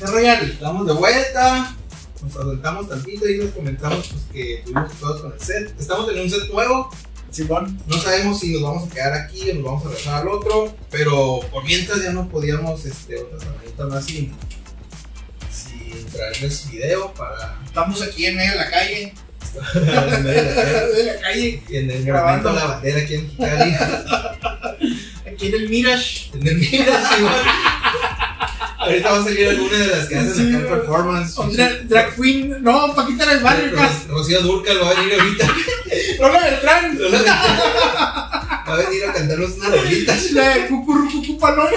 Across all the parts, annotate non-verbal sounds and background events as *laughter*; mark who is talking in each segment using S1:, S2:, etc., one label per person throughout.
S1: Royal.
S2: Estamos de vuelta. Nos adelantamos tantito y nos comentamos pues, que tuvimos todos con el set. Estamos en un set nuevo.
S1: Simón.
S2: No sabemos si nos vamos a quedar aquí o nos vamos a regresar al otro. Pero por mientras ya no podíamos este, otra semanita más sin, sin traerles video para
S1: Estamos aquí en medio de la calle. *laughs*
S2: en medio de la- *laughs*
S1: de la calle.
S2: en el
S1: Grabando.
S2: La Bandera aquí en Mexicali. *laughs*
S1: Aquí en el Mirage.
S2: en el mira, sí, bueno. Ahorita va a salir alguna de las que hacen
S1: Sí,
S2: acá el performance.
S1: Drag, queen. No, Paquita del barrio,
S2: Rocío Durcal va a venir ahorita. *laughs*
S1: Lola Beltrán.
S2: Va a venir a cantarnos unas rolitas.
S1: La de Cucurrucucu Paloma.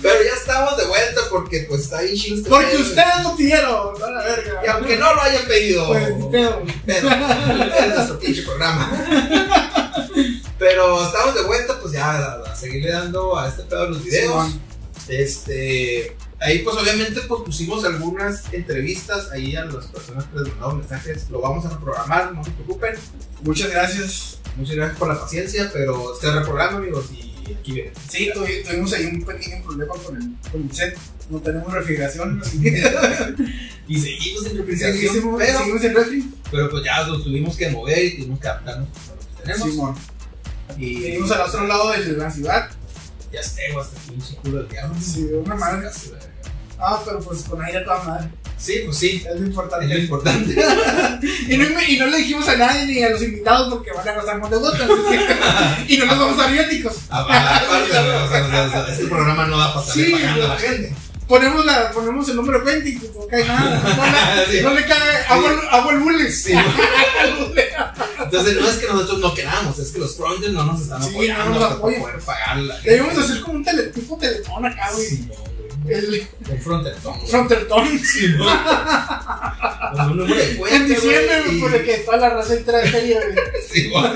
S2: Pero ya estamos de vuelta porque pues está bien chido este
S1: Porque ustedes lo pidieron. La verga.
S2: Y aunque no lo hayan pedido.
S1: Pues, ni pedo.
S2: Pero es nuestro pinche programa. *laughs* Pero estamos de vuelta, pues ya a, a seguirle dando a este pedo los videos. Este. Ahí pues obviamente pues pusimos algunas entrevistas ahí a las personas que les mandaron mensajes. Lo vamos a reprogramar, no se preocupen.
S1: Muchas gracias.
S2: Muchas gracias por la paciencia, pero se reprograma amigos y aquí viene.
S1: Sí, tuvi- tuvimos ahí un pequeño problema con el, con el set. No tenemos refrigeración. *laughs* *laughs*
S2: Y seguimos en
S1: Sí,
S2: refrigeración,
S1: seguimos,
S2: pero,
S1: seguimos en refri.
S2: pero pues ya nos tuvimos que mover y tuvimos que adaptarnos a lo que tenemos.
S1: Simón.
S2: Y
S1: Seguimos al otro lado de la ciudad.
S2: ya tengo hasta el pinche culo del diablo.
S1: Sí, una madre. Ah, pero pues con aire a toda madre.
S2: Sí, pues sí,
S1: Es lo
S2: es lo
S1: importante.
S2: importante. *laughs*
S1: Y no, y no le dijimos a nadie ni a los invitados porque van a más de gotas. *laughs* y no nos vamos a dar viáticos.
S2: Ah, Aparte, este programa no va a pasar
S1: Sí,
S2: pagando a la gente.
S1: Ponemos, la, ponemos el número de cuenta y no cae nada. No *laughs*
S2: Sí.
S1: no le cae agua, agua al bulles.
S2: Sí. Entonces no es que nosotros no queramos, es que los frontends no nos están
S1: Sí,
S2: apoyando
S1: no nos
S2: para poder pagar la gente.
S1: Debemos hacer como un tele, tipo teletón acá, güey.
S2: Sí.
S1: El
S2: Un frontendón, güey.
S1: frontertón.
S2: Sí, no. *laughs* Un número de cuenta,
S1: En diciembre,
S2: güey,
S1: por el que toda la raza entra de feria, güey. *laughs*
S2: Sí, güey.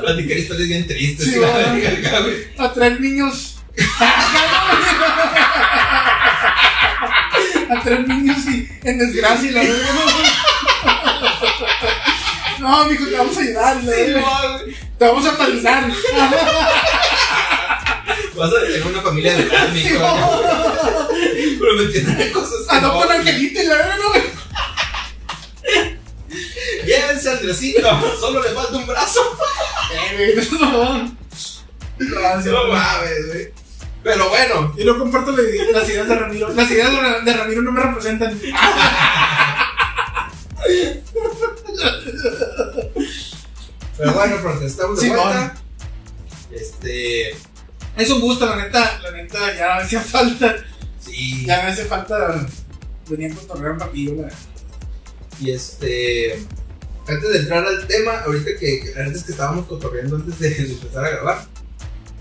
S2: Platicar historias bien tristes.
S1: Sí, güey.
S2: verga, güey.
S1: A traer niños. A traer niños y en desgracia y la verga. No, *laughs* mijo, te vamos a ayudar.
S2: Sí, güey.
S1: Te vamos a padrinar.
S2: Vas a tener una familia de verdad,
S1: Sí,
S2: mijo. Prometiéndole cosas
S1: Adopta un
S2: no.
S1: angelito y la verga, güey.
S2: Llévense al Andresito, solo le falta un brazo.
S1: Eh, güey, no.
S2: No mames, güey. Pero bueno,
S1: Yo no comparto las ideas de Ramiro. Las ideas de Ra- de Ramiro no me representan.
S2: pero bueno, protestamos de
S1: Sí,
S2: vuelta. Este.
S1: Es un gusto, la neta. La neta, ya me hacía falta.
S2: Sí.
S1: Ya me hace falta. Venía con torrear un papillo, la
S2: Y este. Antes de entrar al tema, ahorita que, antes que estábamos cotorreando antes de *laughs* empezar a grabar.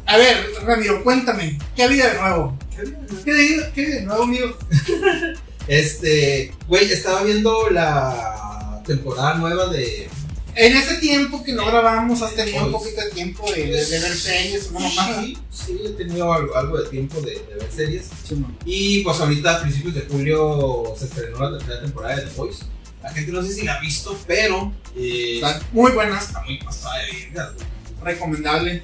S1: A ver, Ramiro, cuéntame. ¿Qué había de nuevo? ¿Qué había de, qué de nuevo, amigo? *laughs*
S2: Este. Güey, estaba viendo la temporada nueva de.
S1: En ese tiempo que no grabábamos, has tenido un poquito de tiempo de, de- de ver series, mamada.
S2: Sí, sí, he tenido algo, algo de tiempo de, de ver series.
S1: Sí, no.
S2: Y pues ahorita a principios de julio se estrenó la tercera temporada de The Voice. La gente no sé si la ha visto, pero eh,
S1: Están muy buenas,
S2: está muy pasada de verga, güey.
S1: recomendable.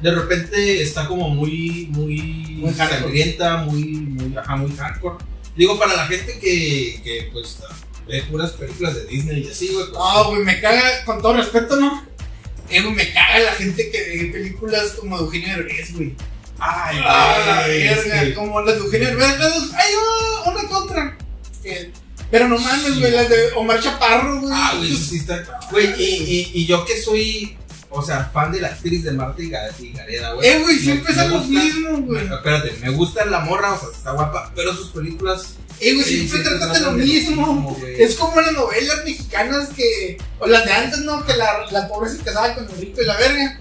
S2: De repente está como muy, muy,
S1: Muy
S2: sangrienta, muy, muy, ajá, muy hardcore. Digo, para la gente que, que pues ve puras películas de Disney y así, güey. pues,
S1: Ah, güey, me caga, con todo respeto, ¿no? Eh, güey, me caga la gente que ve películas como Eugenio Derbez, güey.
S2: Ay,
S1: Ah,
S2: güey, es
S1: verga, como las de Eugenio Derbez. Hay una, una otra. que- pero no mames, güey, las de Omar Chaparro, güey.
S2: Ah, güey, sí está. Güey, y, y, y yo que soy, o sea, fan de la actriz de Marta y Ga- y Gareda, güey.
S1: Eh, güey, siempre es lo mismo, güey.
S2: Espérate, me gusta la morra, o sea, está guapa, pero sus películas.
S1: Eh, güey, siempre tratan de lo mismo. Es como las novelas mexicanas que. O las de antes, ¿no? Que la, la pobre se casaba con el rico y la verga.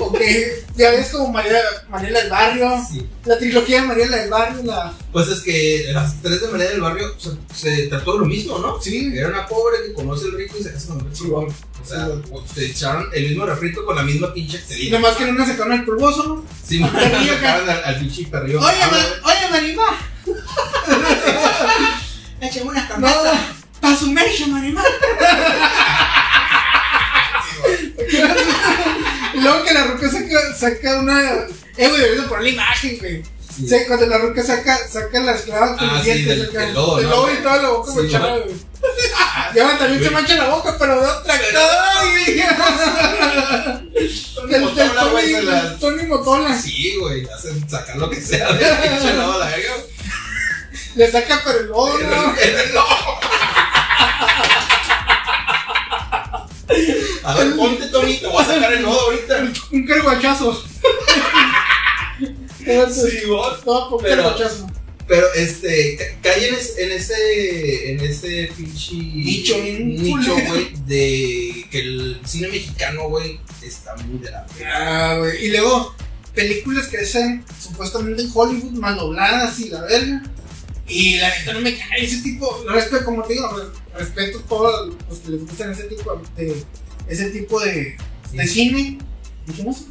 S1: O que ya ves como María, Mariela del Barrio.
S2: Sí.
S1: La trilogía de Mariela del Barrio, la.
S2: Pues es que las tres de María del Barrio se, se trató de lo mismo, ¿no?
S1: Sí,
S2: Era una pobre que conoce al rico y se casa con el. O sea,
S1: Sí,
S2: se echaron el mismo refrito con la misma pinche actriz.
S1: Nomás que una se con el pulgoso, ¿no?
S2: Sí, me *laughs* sacaron al, al pinche perrillo.
S1: Oye, ma- oye, Marima.
S2: Échame *laughs* una
S1: No,
S2: campana.
S1: pa' su mecha, Marima. Y luego que la roca saca, saca una. Eh, güey, deberías de poner la imagen, güey.
S2: Sí.
S1: Cuando la roca saca, saca las clavas con
S2: Ah,
S1: los
S2: sí,
S1: dientes acá.
S2: del lobo,
S1: El
S2: ¿no?
S1: lobo y toda la boca
S2: Sí,
S1: manchada,
S2: güey.
S1: güey. Y ahora también se mancha la boca, pero de otra Ay, *laughs*
S2: Tony Motola, güey,
S1: Tony, Motola.
S2: Sí, güey, hacen sacar lo que sea de *laughs* pinche lado a la verga.
S1: Le saca, pero el lobo,
S2: El-
S1: ¿no?
S2: el- no. A ver, ponte, Tony, te voy a sacar el nodo ahorita.
S1: Un carguachazo. *laughs*
S2: Sí, vos.
S1: Por
S2: Pero-
S1: carguachazo.
S2: Pero este, ca- cae en, es- en ese, en ese pinche
S1: Nicho,
S2: nicho, güey, de que el cine mexicano, güey, está muy de la.
S1: Ah, güey. Y luego, películas que hacen supuestamente en Hollywood, mal dobladas y la verga. Y la neta no me cae ese tipo. Respeto, como te digo, re- respeto a todos los que les gustan ese tipo de. Ese tipo de, de cine. Dijimos,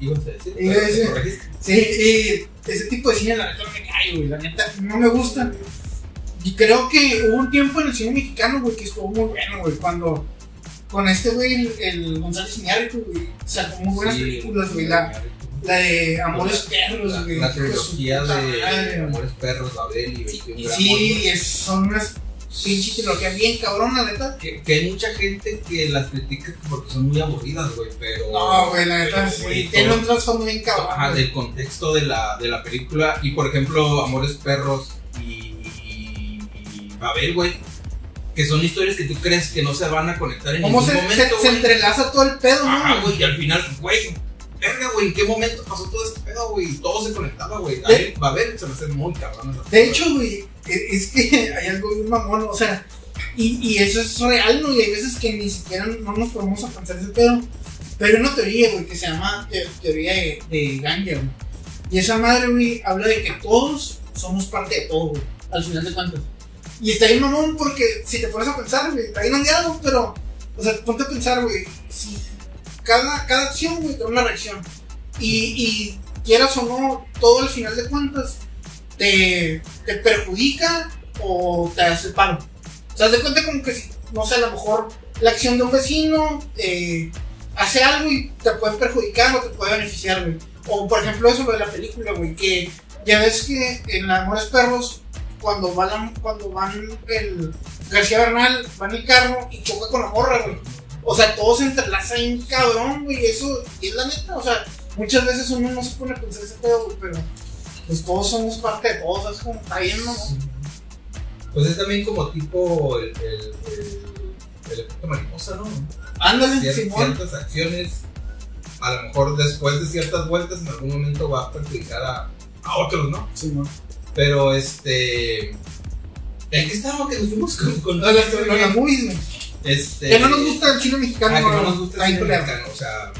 S2: Ibas a decir,
S1: Iba a decir.
S2: corregiste.
S1: Sí, y ese tipo de cine la neta no me cae, güey. La neta no me gusta. Y creo que hubo un tiempo en el cine mexicano, güey, que estuvo muy bueno, güey. Cuando con este güey, el, el González Iñárritu, güey, sacó muy buenas
S2: Sí,
S1: películas, güey. La, la de Amores Perros,
S2: La,
S1: güey.
S2: la
S1: de
S2: trilogía de. Amores Perros, Babel y 21
S1: Y
S2: gramos.
S1: sí, es- son unas pinche trilogías bien cabrona, neta.
S2: Que, que hay mucha gente que las critica porque son muy aburridas, güey, pero...
S1: No, güey, la neta, sí. Tiene un trasfondo bien cabrón.
S2: Ajá, del contexto de la, de la película. Y por ejemplo, Amores Perros y, y, y Babel, güey. Que son historias que tú crees que no se van a conectar en
S1: ¿Cómo
S2: ningún
S1: se,
S2: momento,
S1: se, entrelaza todo el pedo,
S2: Ajá,
S1: no?
S2: güey, y al final, güey, verga, güey, ¿en qué momento pasó todo este pedo, güey? Todo se conectaba, güey. A
S1: De-
S2: él, Babel se me hace muy cabrón. esa
S1: De hecho, güey, es que *laughs* hay algo bien mamón, o sea, y, y eso es real, ¿no? Y hay veces que ni siquiera no nos podemos a pensar ese pedo. Pero hay una teoría, güey, que se llama te- teoría de, de Ganger, güey. Y esa madre, güey, habla de que todos somos parte de todo, güey, al final de cuentas. Y está bien mamón porque si te pones a pensar, güey, está bien ondeado, pero, o sea, ponte a pensar, güey, si cada, cada acción, güey, tiene una reacción. Y, y quieras o no, todo al final de cuentas te, te perjudica o te hace paro. O sea, de cuenta como que no sé, a lo mejor la acción de un vecino eh, hace algo y te puede perjudicar o te puede beneficiar, güey. O por ejemplo eso de la película, güey, que ya ves que en Amores Perros, cuando van, cuando van el García Bernal, va en el carro y choca con la morra, güey. O sea, todo se entrelaza en cabrón, güey, eso, y es la neta, o sea, muchas veces uno no se pone a pensar ese pedo, güey, pero pues todos somos parte de todos, es como, está bien, ¿no?
S2: Pues es también como tipo el, el, el, el efecto mariposa, ¿no?
S1: Ándale,
S2: Cier-
S1: Simón.
S2: ciertas acciones, a lo mejor después de ciertas vueltas, en algún momento va a perjudicar a, a otros, ¿no?
S1: Simón.
S2: Pero este. ¿En qué estaba que nos fuimos con, con
S1: de las, lo de las movies.
S2: Este.
S1: Que no nos gusta el chino mexicano,
S2: ah, que no nos gusta el
S1: culero.
S2: mexicano, O sea,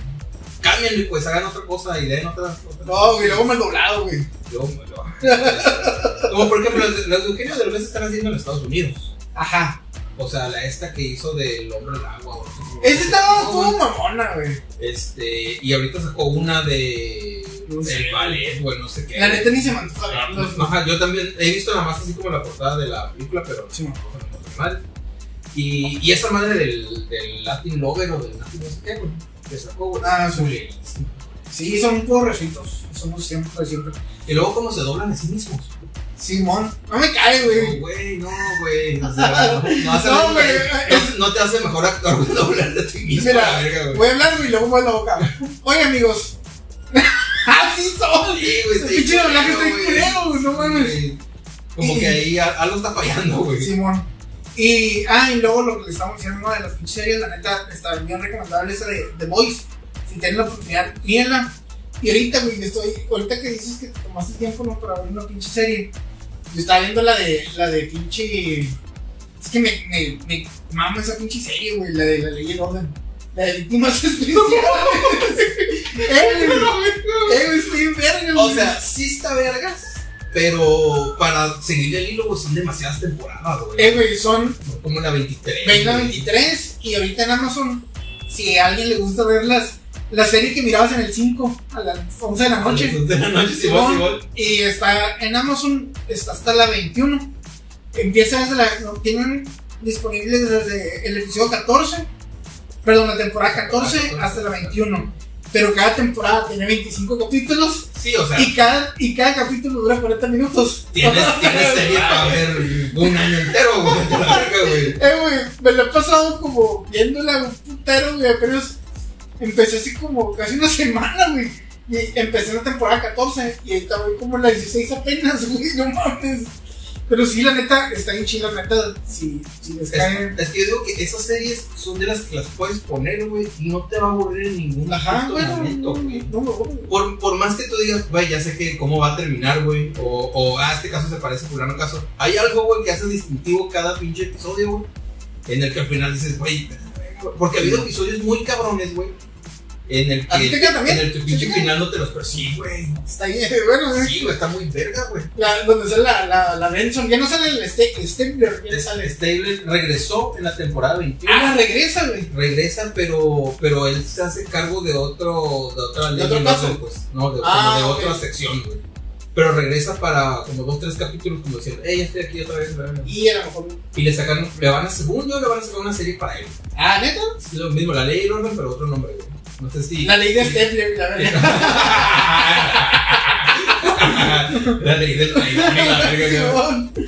S2: cámbienle, pues hagan otra cosa y den otras. otras
S1: No, güey, luego mal doblado, güey.
S2: Yo me lo- Como por ejemplo, las de- las de Eugenio Derbez están haciendo en Estados Unidos.
S1: Ajá.
S2: O sea, la esta que hizo del hombre del agua. o no
S1: Ese estaba
S2: No,
S1: todo mamona, güey.
S2: Este, y ahorita sacó una de.
S1: No sé.
S2: El ballet, güey, no sé qué.
S1: La neta ni se me antoja
S2: Ah. Ajá, yo también he visto nada más así como la portada de la película, pero
S1: Sí,
S2: no sé qué madre. Y, y esa madre del, del Latin Lover o del Latin no sé qué, güey.
S1: Ah,
S2: es
S1: sí.
S2: culerísimo.
S1: Sí, son puros refritos. Somos siempre, siempre.
S2: Y luego, cómo se doblan a sí mismos.
S1: Simón. No me cae,
S2: No,
S1: güey.
S2: güey, no, güey. O sea, no, no hace
S1: No, güey.
S2: no, no te hace mejor actor güey, doblarte a ti mismo.
S1: Mira,
S2: verga, güey.
S1: Voy a hablar, güey, y luego muevo la boca. Oye, amigos. *laughs* Así son.
S2: Sí, güey,
S1: pinche doblaje
S2: culero,
S1: está bien culero, güey, no mames.
S2: Como que ahí a- algo está fallando, güey.
S1: Simón. Y, ah, y luego lo que le estamos diciendo, una de las pinches series, la neta, está bien recomendable esa de The Voice. Si tienen la oportunidad, mírenla. Y ahorita, güey, estoy, ahorita que dices que te tomaste tiempo, ¿no? Para ver una pinche serie. Yo estaba viendo la de, la de pinche. Es que me, me, me mama esa pinche serie, güey, la de la ley del orden. La de víctimas especiales. *laughs* *laughs* eh, güey, eh, güey, estoy verga,
S2: O
S1: güey.
S2: sea, sí está vergas, pero para seguir el hilo, güey, son demasiadas temporadas, güey.
S1: eh, güey, son
S2: Como la 23.
S1: Ven la
S2: güey.
S1: 23 y ahorita en Amazon, si a alguien le gusta ver las, la serie que mirabas en el 5 a las 11 de la
S2: A las
S1: noche,
S2: 11 de la noche, sí,
S1: Simón,
S2: Simón.
S1: y está en Amazon, está hasta la 21. Empieza desde la. no, tienen disponible desde el episodio 14, perdón, la temporada 14 hasta la 21. Pero cada temporada tiene 25 capítulos
S2: Sí, o sea,
S1: y cada, y cada capítulo dura 40 minutos.
S2: tienes, *laughs* tienes serie para ver un año entero, güey.
S1: Eh, güey, me lo he pasado como viéndola un putero, güey, apenas empecé así como casi una semana, güey. Y empecé la temporada 14 y ahorita voy como la 16 apenas, *laughs* güey, no mames. Pero sí, la neta, está bien chila, la neta, si, si les caen...
S2: Es, es que yo digo que esas series son de las que las puedes poner, güey, y no te va a aburrir en ningún
S1: Ajá, bueno,
S2: güey.
S1: no, no, no.
S2: Por, por más que tú digas, güey, ya sé que cómo va a terminar, güey, o, o ah, este caso se parece a fulano caso, hay algo, güey, que hace distintivo cada pinche episodio, güey, en el que al final dices, güey, porque ha habido episodios muy cabrones, güey, en el
S1: ¿A ti
S2: que, en el que pinche final no te los persigue, güey.
S1: Está bien, *laughs* bueno.
S2: Sí, güey, está muy verga, güey.
S1: Donde sale la, la, la Benson, ya no sale el Stapler, ya sale.
S2: Stable regresó en la temporada 21.
S1: Ah, regresa, güey.
S2: regresa, pero, pero él se hace cargo de otro, de otra
S1: ¿De
S2: ley,
S1: otro
S2: no
S1: caso?
S2: pues, no, de,
S1: Ah,
S2: como de
S1: ok.
S2: otra sección, güey. Pero regresa para como dos, tres capítulos, como diciendo, hey, ya estoy aquí otra vez, verga".
S1: Y a lo mejor.
S2: Y le sacan, le van a, según yo, le van a sacar una serie para él.
S1: Ah, neta.
S2: Es lo mismo, la ley y el orden, pero otro nombre, güey. No sé si.
S1: La ley de Stapler, la verdad. *laughs*
S2: la ley del país, la verga.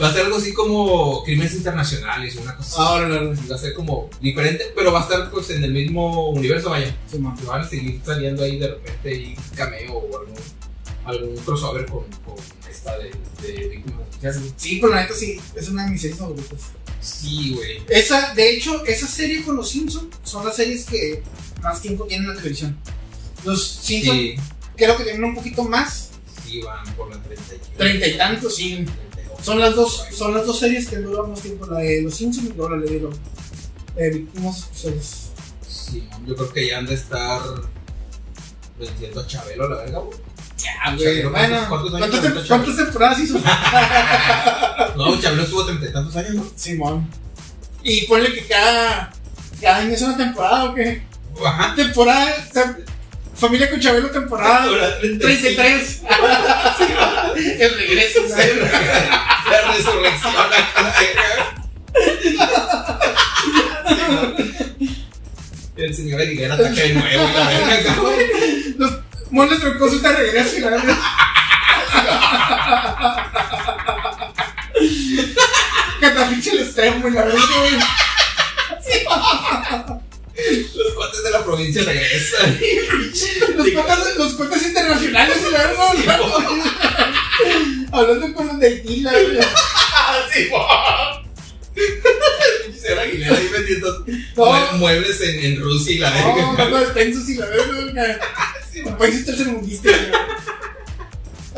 S2: Va a ser algo así como crímenes internacionales, una cosa así.
S1: Ahora, la verdad.
S2: Va a ser como diferente, pero va a estar pues en el mismo universo, vaya. Que van a seguir saliendo ahí de repente y cameo o algún, algún crossover con, con esta de, de víctimas especiales.
S1: Sí, pero la neta sí, es una de mis series favoritas.
S2: Sí, güey.
S1: Esa, de hecho, esa serie con los Simpsons son las series que más tiempo tienen en la televisión. Los Simpsons
S2: Sí,
S1: creo que tienen un poquito más,
S2: sí, van por la 30 y
S1: treinta y tantos, sí.
S2: 32.
S1: Son las dos, son las dos series que duran más tiempo, la de los Simpsons y luego la de los de víctimas especiales.
S2: Sí, yo creo que ya han de estar vendiendo a Chabelo, la verga, güey.
S1: Ya,
S2: güey,
S1: Bueno,
S2: ¿cuántos años
S1: ¿cuántas,
S2: ahorita,
S1: tem- cuántas temporadas hizo? *laughs*
S2: No, Chabelo estuvo treinta y tantos años, ¿no?
S1: Simón. Y ponle que cada, cada año es una temporada o qué?
S2: Ajá.
S1: Temporada, tem- familia con Chabelo, temporada
S2: Ahora,
S1: 33. *laughs* *laughs* El regreso.
S2: La resurrección, la. El señor Higuera ataca de nuevo, la verga,
S1: moles trocosos te regresan. la verdad. Catafiche el extremo, la verdad.
S2: Los cuates de la provincia regresan.
S1: Los cuentas, los cuentas internacionales, la verdad. Hablando de Haití, la verdad.
S2: Así, El *laughs* señor Aguilera ahí vendiendo
S1: No.
S2: mue- muebles en, en Rusia y la
S1: No,
S2: verga.
S1: no, despensos y la verdad. Un *laughs* país tercermundista,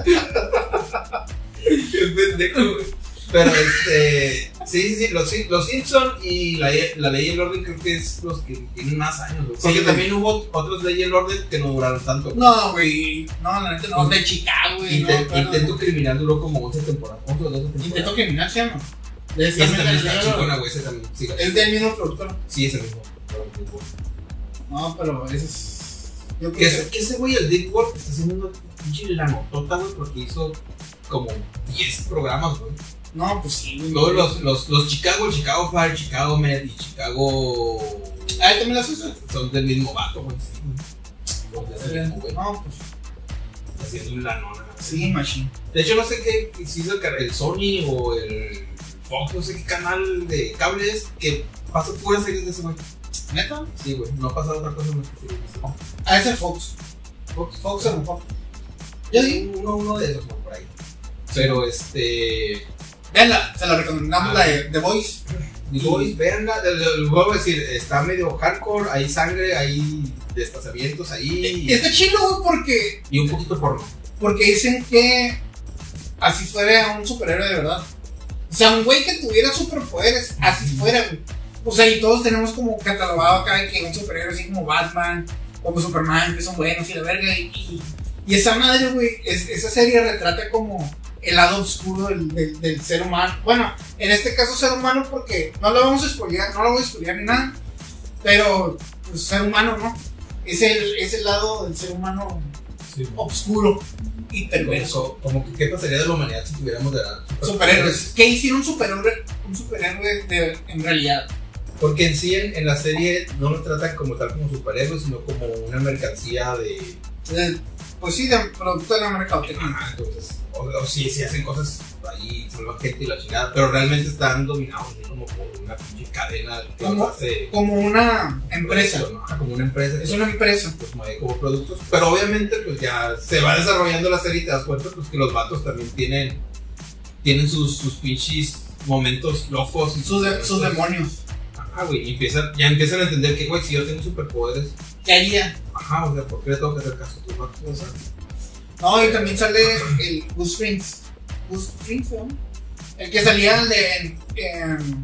S1: güey.
S2: Qué pendejo, güey. Pero este. Sí, sí, sí. Los, los Simpson y la, la ley y el orden creo que es los que tienen más años, güey. Porque
S1: Sí, güey.
S2: también hubo otros ley y el orden que no duraron tanto.
S1: No, güey. No, la neta no. De Chicago, güey. No,
S2: Inte-
S1: claro.
S2: Intento criminal duró como 11 temporadas. 11 o 12 temporadas.
S1: Intento criminal, ¿se llama? Es,
S2: ese también está
S1: es,
S2: chingona, güey. Ese también. Sí,
S1: es del mismo productor.
S2: sí, es el mismo.
S1: No, pero ese es. Yo
S2: Que
S1: creo
S2: ese, que ese güey, el Dick Wolf, está haciendo una pinche lanotota, güey, porque hizo como 10 programas, güey.
S1: No, pues sí, güey.
S2: Todos los, los, los Chicago, el Chicago Fire, Chicago Med y Chicago.
S1: Ah, ¿también las usas?
S2: Son del mismo vato, güey.
S1: No, pues
S2: Haciendo un lanona.
S1: sí, machine.
S2: De hecho, no sé qué si hizo el, el Sony o el Fox, no sé qué canal de cable es que pasa puras series de ese güey.
S1: ¿Neta?
S2: Sí, güey. No pasa otra cosa más que series de ese.
S1: Ah, es el Fox.
S2: Fox,
S1: Fox o no Fox. Yo digo.
S2: Uno, uno de esos, güey, por ahí. Pero este.
S1: Veanla, se la recomendamos,
S2: Ah.
S1: la de The Voice.
S2: Digo,
S1: Y-
S2: veanla, vuelvo a decir, está medio hardcore, hay sangre, hay desplazamientos ahí
S1: Y está chido, güey, porque,
S2: y un poquito porno.
S1: porque dicen que así fuera un superhéroe de verdad. O sea, un güey que tuviera superpoderes, así fuera, güey. O sea, y todos tenemos como catalogado acá que un superhéroe así como Batman, como Superman, que son buenos y la verga. Y, y, y esa madre, güey, es- esa serie retrata como el lado oscuro del, del- del ser humano. Bueno, en este caso ser humano porque no lo vamos a spoilear, no lo voy a spoilear ni nada. Pero, pues ser humano, ¿no? Es el, es el lado del ser humano oscuro y perverso.
S2: Como, como que qué pasaría de la humanidad si tuviéramos de
S1: Superhéroes. ¿Qué hicieron un superhéroe, un superhéroe de- en realidad?
S2: Porque en sí, en, en la serie no lo tratan como tal como superhéroes, sino como una mercancía de.
S1: Pues sí, de producto de la mercadotecnia.
S2: Ajá, entonces. O, o sí, sí hacen cosas ahí, salvan gente y la chingada, pero realmente están dominados así como por una pinche cadena que.
S1: Como una empresa.
S2: ¿no? Como una empresa.
S1: Es una empresa.
S2: pues mueve como productos. Pero obviamente, pues ya se va desarrollando la serie y te das cuenta pues, que los vatos también tienen, tienen sus, sus pinches momentos locos.
S1: Sus, de- sus demonios.
S2: Ajá, güey. Y empiezan, ya empiezan a entender que, güey, si yo tengo superpoderes,
S1: ¿Qué haría?
S2: ajá, o sea, ¿por qué le tengo que hacer caso a tus vatos? O sea,
S1: No, y también sale el Gus Frings. Gus Frings, ¿no? El que salía de en,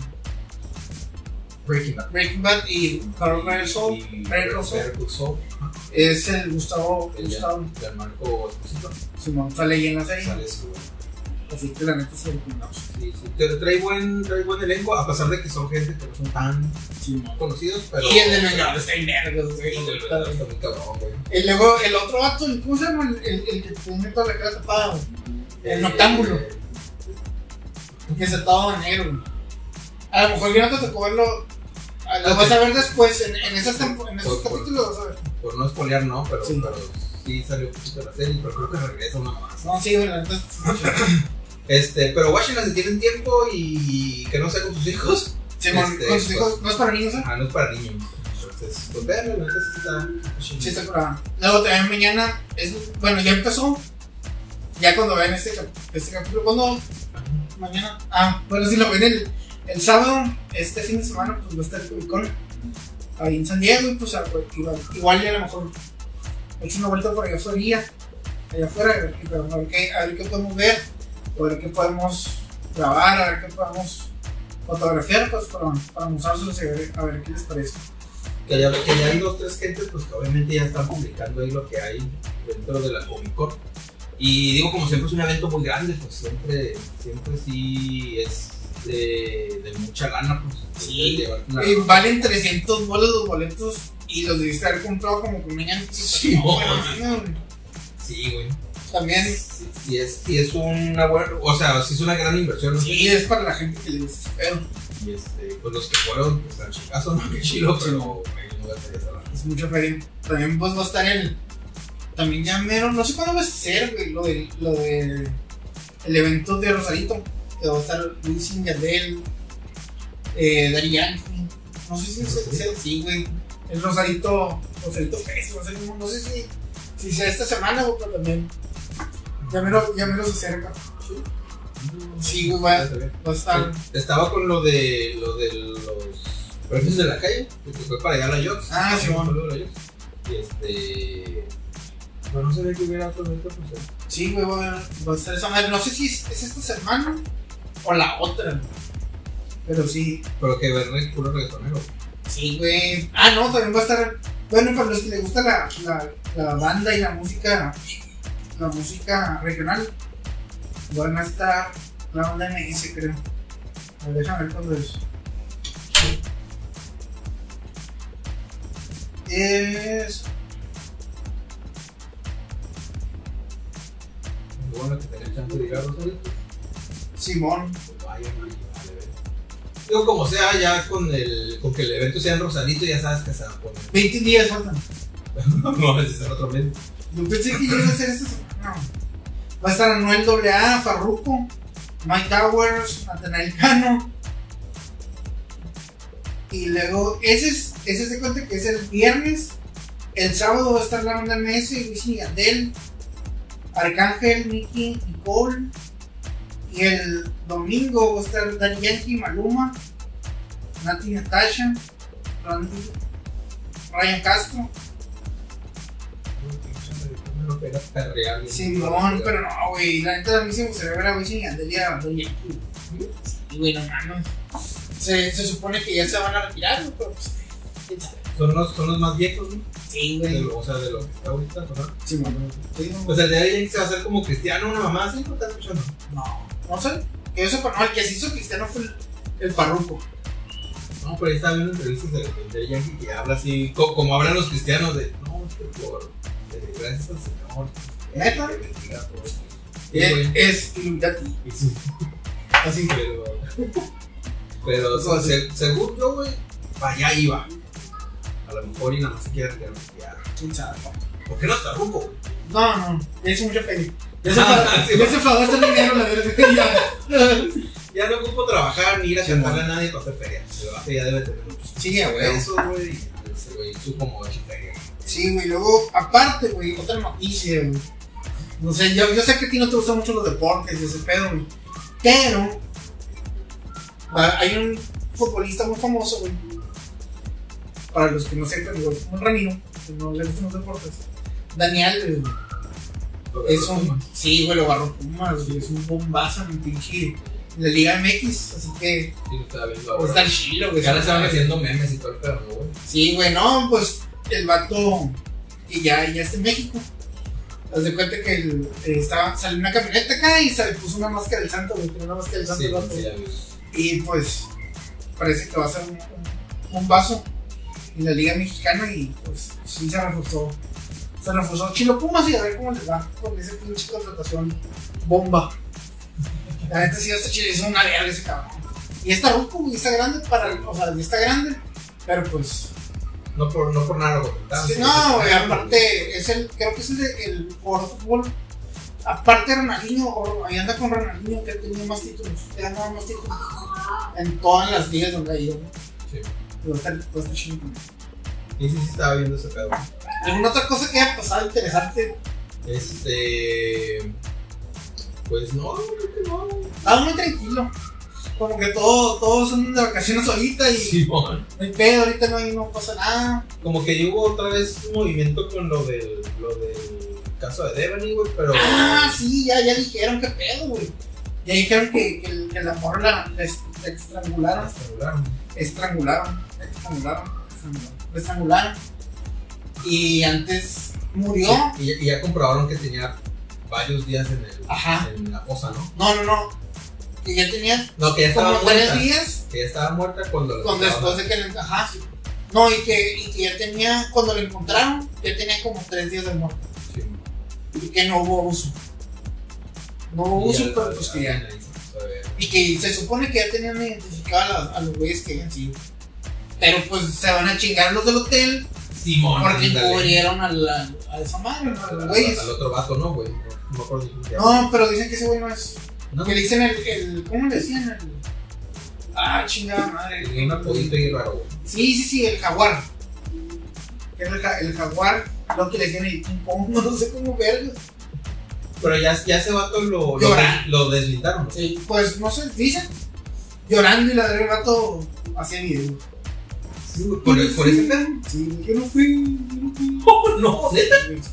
S2: Breaking Bad.
S1: Breaking Bad y Soul. Better Saul.
S2: Ajá.
S1: Es el Gustavo.
S2: El
S1: Gustavo.
S2: Gian- Gianmarco Esposito.
S1: Simón sale ahí en la serie.
S2: Sale güey.
S1: Así que la neta se recomendamos.
S2: Sí, sí. Tra- Trae buen, trae buen elenco, a pesar de que son gente que no son tan conocidos, pero.
S1: Y el de está
S2: Sí,
S1: güey.
S2: el de Vengador está muy cabrón, güey.
S1: Y luego el otro vato, el- ¿cómo se llama? El, el, el que tiene toda la cara tapada, güey. El noctámbulo.
S2: Eh,
S1: Que se de negro, güey. A lo mejor ya no te tocó verlo. ah, Lo
S2: Ok.
S1: vas a ver después, en, en, esas tempo- en esos capítulos vas a ver.
S2: Por no spoilear, no, pero
S1: Sí.
S2: pero sí salió un poquito la serie, pero creo que regresa una más.
S1: No, sí, la neta. *laughs*
S2: Este, pero Washington si tienen tiempo y que no sea con sus hijos,
S1: Simón,
S2: Este,
S1: con sus
S2: pues-
S1: hijos, no es para niños, ¿eh?
S2: ah, no es para niños. Entonces, pues la sí está.
S1: Sí, está curada. Luego también mañana, es, bueno, ya empezó. Ya cuando vean este, este capítulo, cuando mañana, ah, bueno, si lo ven el, el sábado, este fin de semana, pues va a estar el ahí en San Diego, y pues, igual, igual ya a lo mejor echo una vuelta por allá afuera, allá afuera, a ver, qué- pero a ver qué, a ver qué podemos ver, a ver qué podemos grabar, a ver qué podemos fotografiar, pues para, para mostrárselos y a ver, a ver qué les parece.
S2: Que ya, que ya hay dos, tres gentes, pues que obviamente ya están publicando ahí lo que hay dentro de la Comic Con. Y digo, como siempre es un evento muy grande, pues siempre, siempre sí es de, de mucha gana, pues.
S1: Sí.
S2: una-
S1: Eh, valen 300 bolas los boletos y los debiste haber comprado como con un año.
S2: Sí, güey.
S1: También,
S2: Y es, y es una buena, o sea, sí es una gran inversión, ¿no?
S1: sí, es para la gente que le gusta pedo.
S2: Y este, pues los que fueron, pues al chingazo, no, qué chilo, pero no.
S1: Es mucha feria. También pues va a estar el. También ya mero, no sé cuándo va a ser, güey, lo de, lo de el evento de Rosarito. Que va a estar Luis Yandel, eh, Dari Yankee. No sé si es
S2: ¿Rosarito?
S1: sí, güey. El Rosarito, Rosarito Fest, no sé, si, si sea esta semana, güey, pero también. Ya mero, ya mero se acerca. Sí, güey, va, va a estar.
S2: Estaba con lo de, lo de los premios de la calle, que fue para allá a la Jox.
S1: Ah, sí, bueno.
S2: Y este. Pero no sabía que hubiera otro evento, pues.
S1: Sí, güey, va, va a estar esa madre. No sé si es, es esta semana o la otra. Pero sí,
S2: Pero que ver puro reggaetonero.
S1: Sí, güey. Ah, no, también va a estar. Bueno, para los que les gusta la, la, la banda y la música, la música regional, van a estar la banda MS, creo. A ver, déjame ver cuándo es. Es.
S2: Bueno que tenía chance de Rosario.
S1: Simón.
S2: Pues vaya. Digo, como sea, ya con, el, con que el evento sea en Rosarito, ya sabes que se va a poner.
S1: 20 días faltan. *laughs*
S2: no, es el otro mes.
S1: Yo pensé que iba a esta semana. No. Va a estar Anuel AA, Farruko, Mike Towers, Natanael Cano. Y luego, ese es, ese se cuenta que es el viernes. El sábado va a estar la banda MS, Wisin y Yandel, Arcángel, Nicky, Nicole. Y el domingo va a estar Daddy Yankee, Maluma, Nati Natasha, Ryan Castro.
S2: Perrear.
S1: Simón, pero no, güey. La neta a mí se me gustaría ver a Wisin y Yandel y a Daddy Yankee. Y güey, no. Se, se supone que ya se van a retirar, güey, pero pues.
S2: Son los, son los más viejos, ¿no?
S1: Sí,
S2: De
S1: güey.
S2: lo- o sea, de lo que está ahorita, ¿no?
S1: Simón. Sí, no,
S2: Pues el de alguien se va a hacer como cristiano, una mamá así, ¿no estás escuchando?
S1: no, no sé. Que sepa, no, el que se hizo cristiano fue el, el parruco.
S2: No, pero ahí estaba viendo entrevistas de, de, de Yankee que habla así, co- como hablan los cristianos de, no, es que por, eh, gracias al Señor.
S1: ¿Neta?
S2: que bendiga a todos". Sí,
S1: Es, Illuminati.
S2: Sí,
S1: Así.
S2: pero, pero
S1: Eso
S2: se- según yo, güey, para allá iba. A lo mejor y nada más quiere. Ya.
S1: ¿Quién sabe?
S2: ¿Por qué no está ruco, güey?
S1: No, no, es mucha feria. Ya se
S2: Ah,
S1: dinero, la *laughs* verdad. Ya.
S2: No ocupo trabajar ni ir a cantarle a nadie para hacer feria. Ya debe tener muchos
S1: Sí, huevo.
S2: pesos, güey. Ese güey supo mover su feria.
S1: Sí, güey, luego, aparte, güey, otra noticia, güey. No sé, yo, yo sé que a ti no te gustan mucho los deportes y ese pedo, güey. Pero, va- hay un futbolista muy famoso, güey. Para los que no sepan, igual como el Ramiro, que no le gustan los deportes. Daniel, güey, es un. Sí, güey, lo agarró Pumas, es un bombazo en pinche. En la Liga MX, así que.
S2: Sí, lo estaba viendo
S1: Pues
S2: ahora.
S1: está chilo, güey.
S2: Ya le estaban haciendo memes y todo el pedo, ¿no, güey.
S1: Sí, güey, no, pues el vato que ya, ya está en México. Haz de cuenta que el, eh, estaba, salió una camioneta acá y se le puso una máscara del santo, güey, una máscara del santo
S2: Sí,
S1: el vato.
S2: sí.
S1: Y pues parece que va a ser un, un, un vaso en la liga mexicana y pues sí se reforzó. Se reforzó Chilo Pumas y a ver cómo les va con ese pinche contratación bomba. La neta sí, este chile es una verga ese cabrón. Y está ruco, güey, está grande para, o sea, ya está grande, pero pues
S2: No por, no por nada lo.
S1: Sí, no, güey, aparte, es el, creo que es el, de- el jugador de fútbol. Aparte de Ronaldinho, ahí anda con Ronaldinho que ha tenido más títulos, que ha ganado más títulos en todas las ligas donde ha ido.
S2: Sí.
S1: Va a estar, va a estar chido.
S2: Y sí, sí estaba viendo ese pedo.
S1: ¿Alguna otra cosa que haya pasado interesante?
S2: Este. Pues no, creo que no.
S1: Estaba muy tranquilo. Como que todo, todos son de vacaciones ahorita y no hay pedo, ahorita no, hay, no pasa nada.
S2: Como que hubo otra vez un movimiento con lo del, lo del caso de Devani, güey, pero.
S1: Ah, sí, ya, ya dijeron qué pedo, güey. Ya dijeron que, que, el- que la morra la, la est- la estrangularon.
S2: Estrangularon.
S1: estrangularon, estrangularon, estrangularon, lo estrangularon. Y antes murió.
S2: Y, y ya comprobaron que tenía varios días en, el,
S1: Ajá.
S2: en la fosa, ¿no?
S1: No, no, no. Que ya tenía
S2: No, que ya estaba
S1: como tres
S2: muerta.
S1: días
S2: Que ya estaba muerta cuando.
S1: cuando después de que le. Ajá, sí. No, y que, y que ya tenía, cuando lo encontraron, ya tenía como tres días de muerte.
S2: Sí.
S1: Y que no hubo uso. No hubo
S2: Y
S1: uso, pero pues que ya.
S2: ver.
S1: Y que se supone que ya tenían identificado a, a los güeyes que habían sido. Pero pues se van a chingar los del hotel
S2: Simón.
S1: porque cubrieron a, la, a esa madre, ¿no?
S2: Al, otro vato, ¿no, güey? No, me acuerdo.
S1: No, pero dicen que ese güey no es.
S2: No.
S1: Que le dicen el, el. ¿Cómo le decían? El, ah, chingada madre.
S2: Tenía un apodito y raro, güey.
S1: Sí, sí, sí, el jaguar. Que el, ja- el jaguar. Lo que le decían el King Kong, *laughs* no sé cómo verlos.
S2: Pero ya, ya ese vato lo, lo, lo deslindaron, ¿no?
S1: Sí, pues no sé, dicen. Llorando y la del gato hacía videos.
S2: Por, el- por ese pedo.
S1: Sí, yo no fui, yo no fui. *laughs*
S2: Oh, no, neta.
S1: Sí,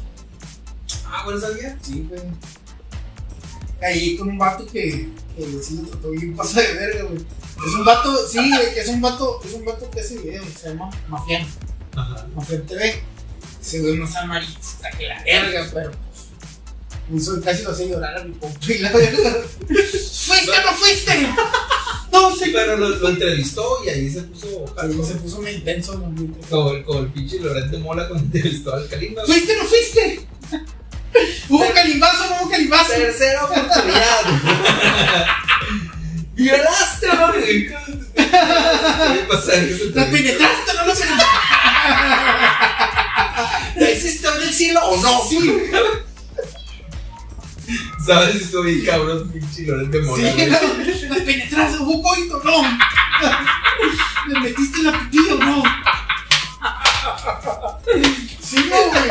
S2: Ah, bueno, sabía.
S1: Sí, güey. Ahí con un vato que, que sí lo trató bien pasa de verga, güey. Es un vato, sí, es un vato, es un vato que hace videos, se llama Mafián,
S2: Ajá.
S1: Mafián TV. Ese güey no está marista que la verga, pero me hizo casi lo hacía llorar a mi compa y la verga. *laughs* ¿Fuiste o no fuiste? No.
S2: Pero lo, lo entrevistó y ahí se puso.
S1: Se puso muy intenso el ambiente.
S2: Como el, como el pinche Loret de Mola cuando *laughs* entrevistó al Kalimba.
S1: ¿Fuiste o no fuiste? *laughs* ¿Hubo calimbazo o no hubo calimbazo?
S2: Tercera oportunidad. *laughs* Violaste, ¿no? ¿Qué pasa en esa
S1: ¿La penetraste no la penetraste? ¿La hiciste ver el cielo o no? Sí.
S2: ¿Sabes si estoy bien cabrón, pinche Loret de Mola?
S1: Sí, la, la penetraste, hubo coito, no. ¿Le metiste la pipí o no? Sí, no, güey.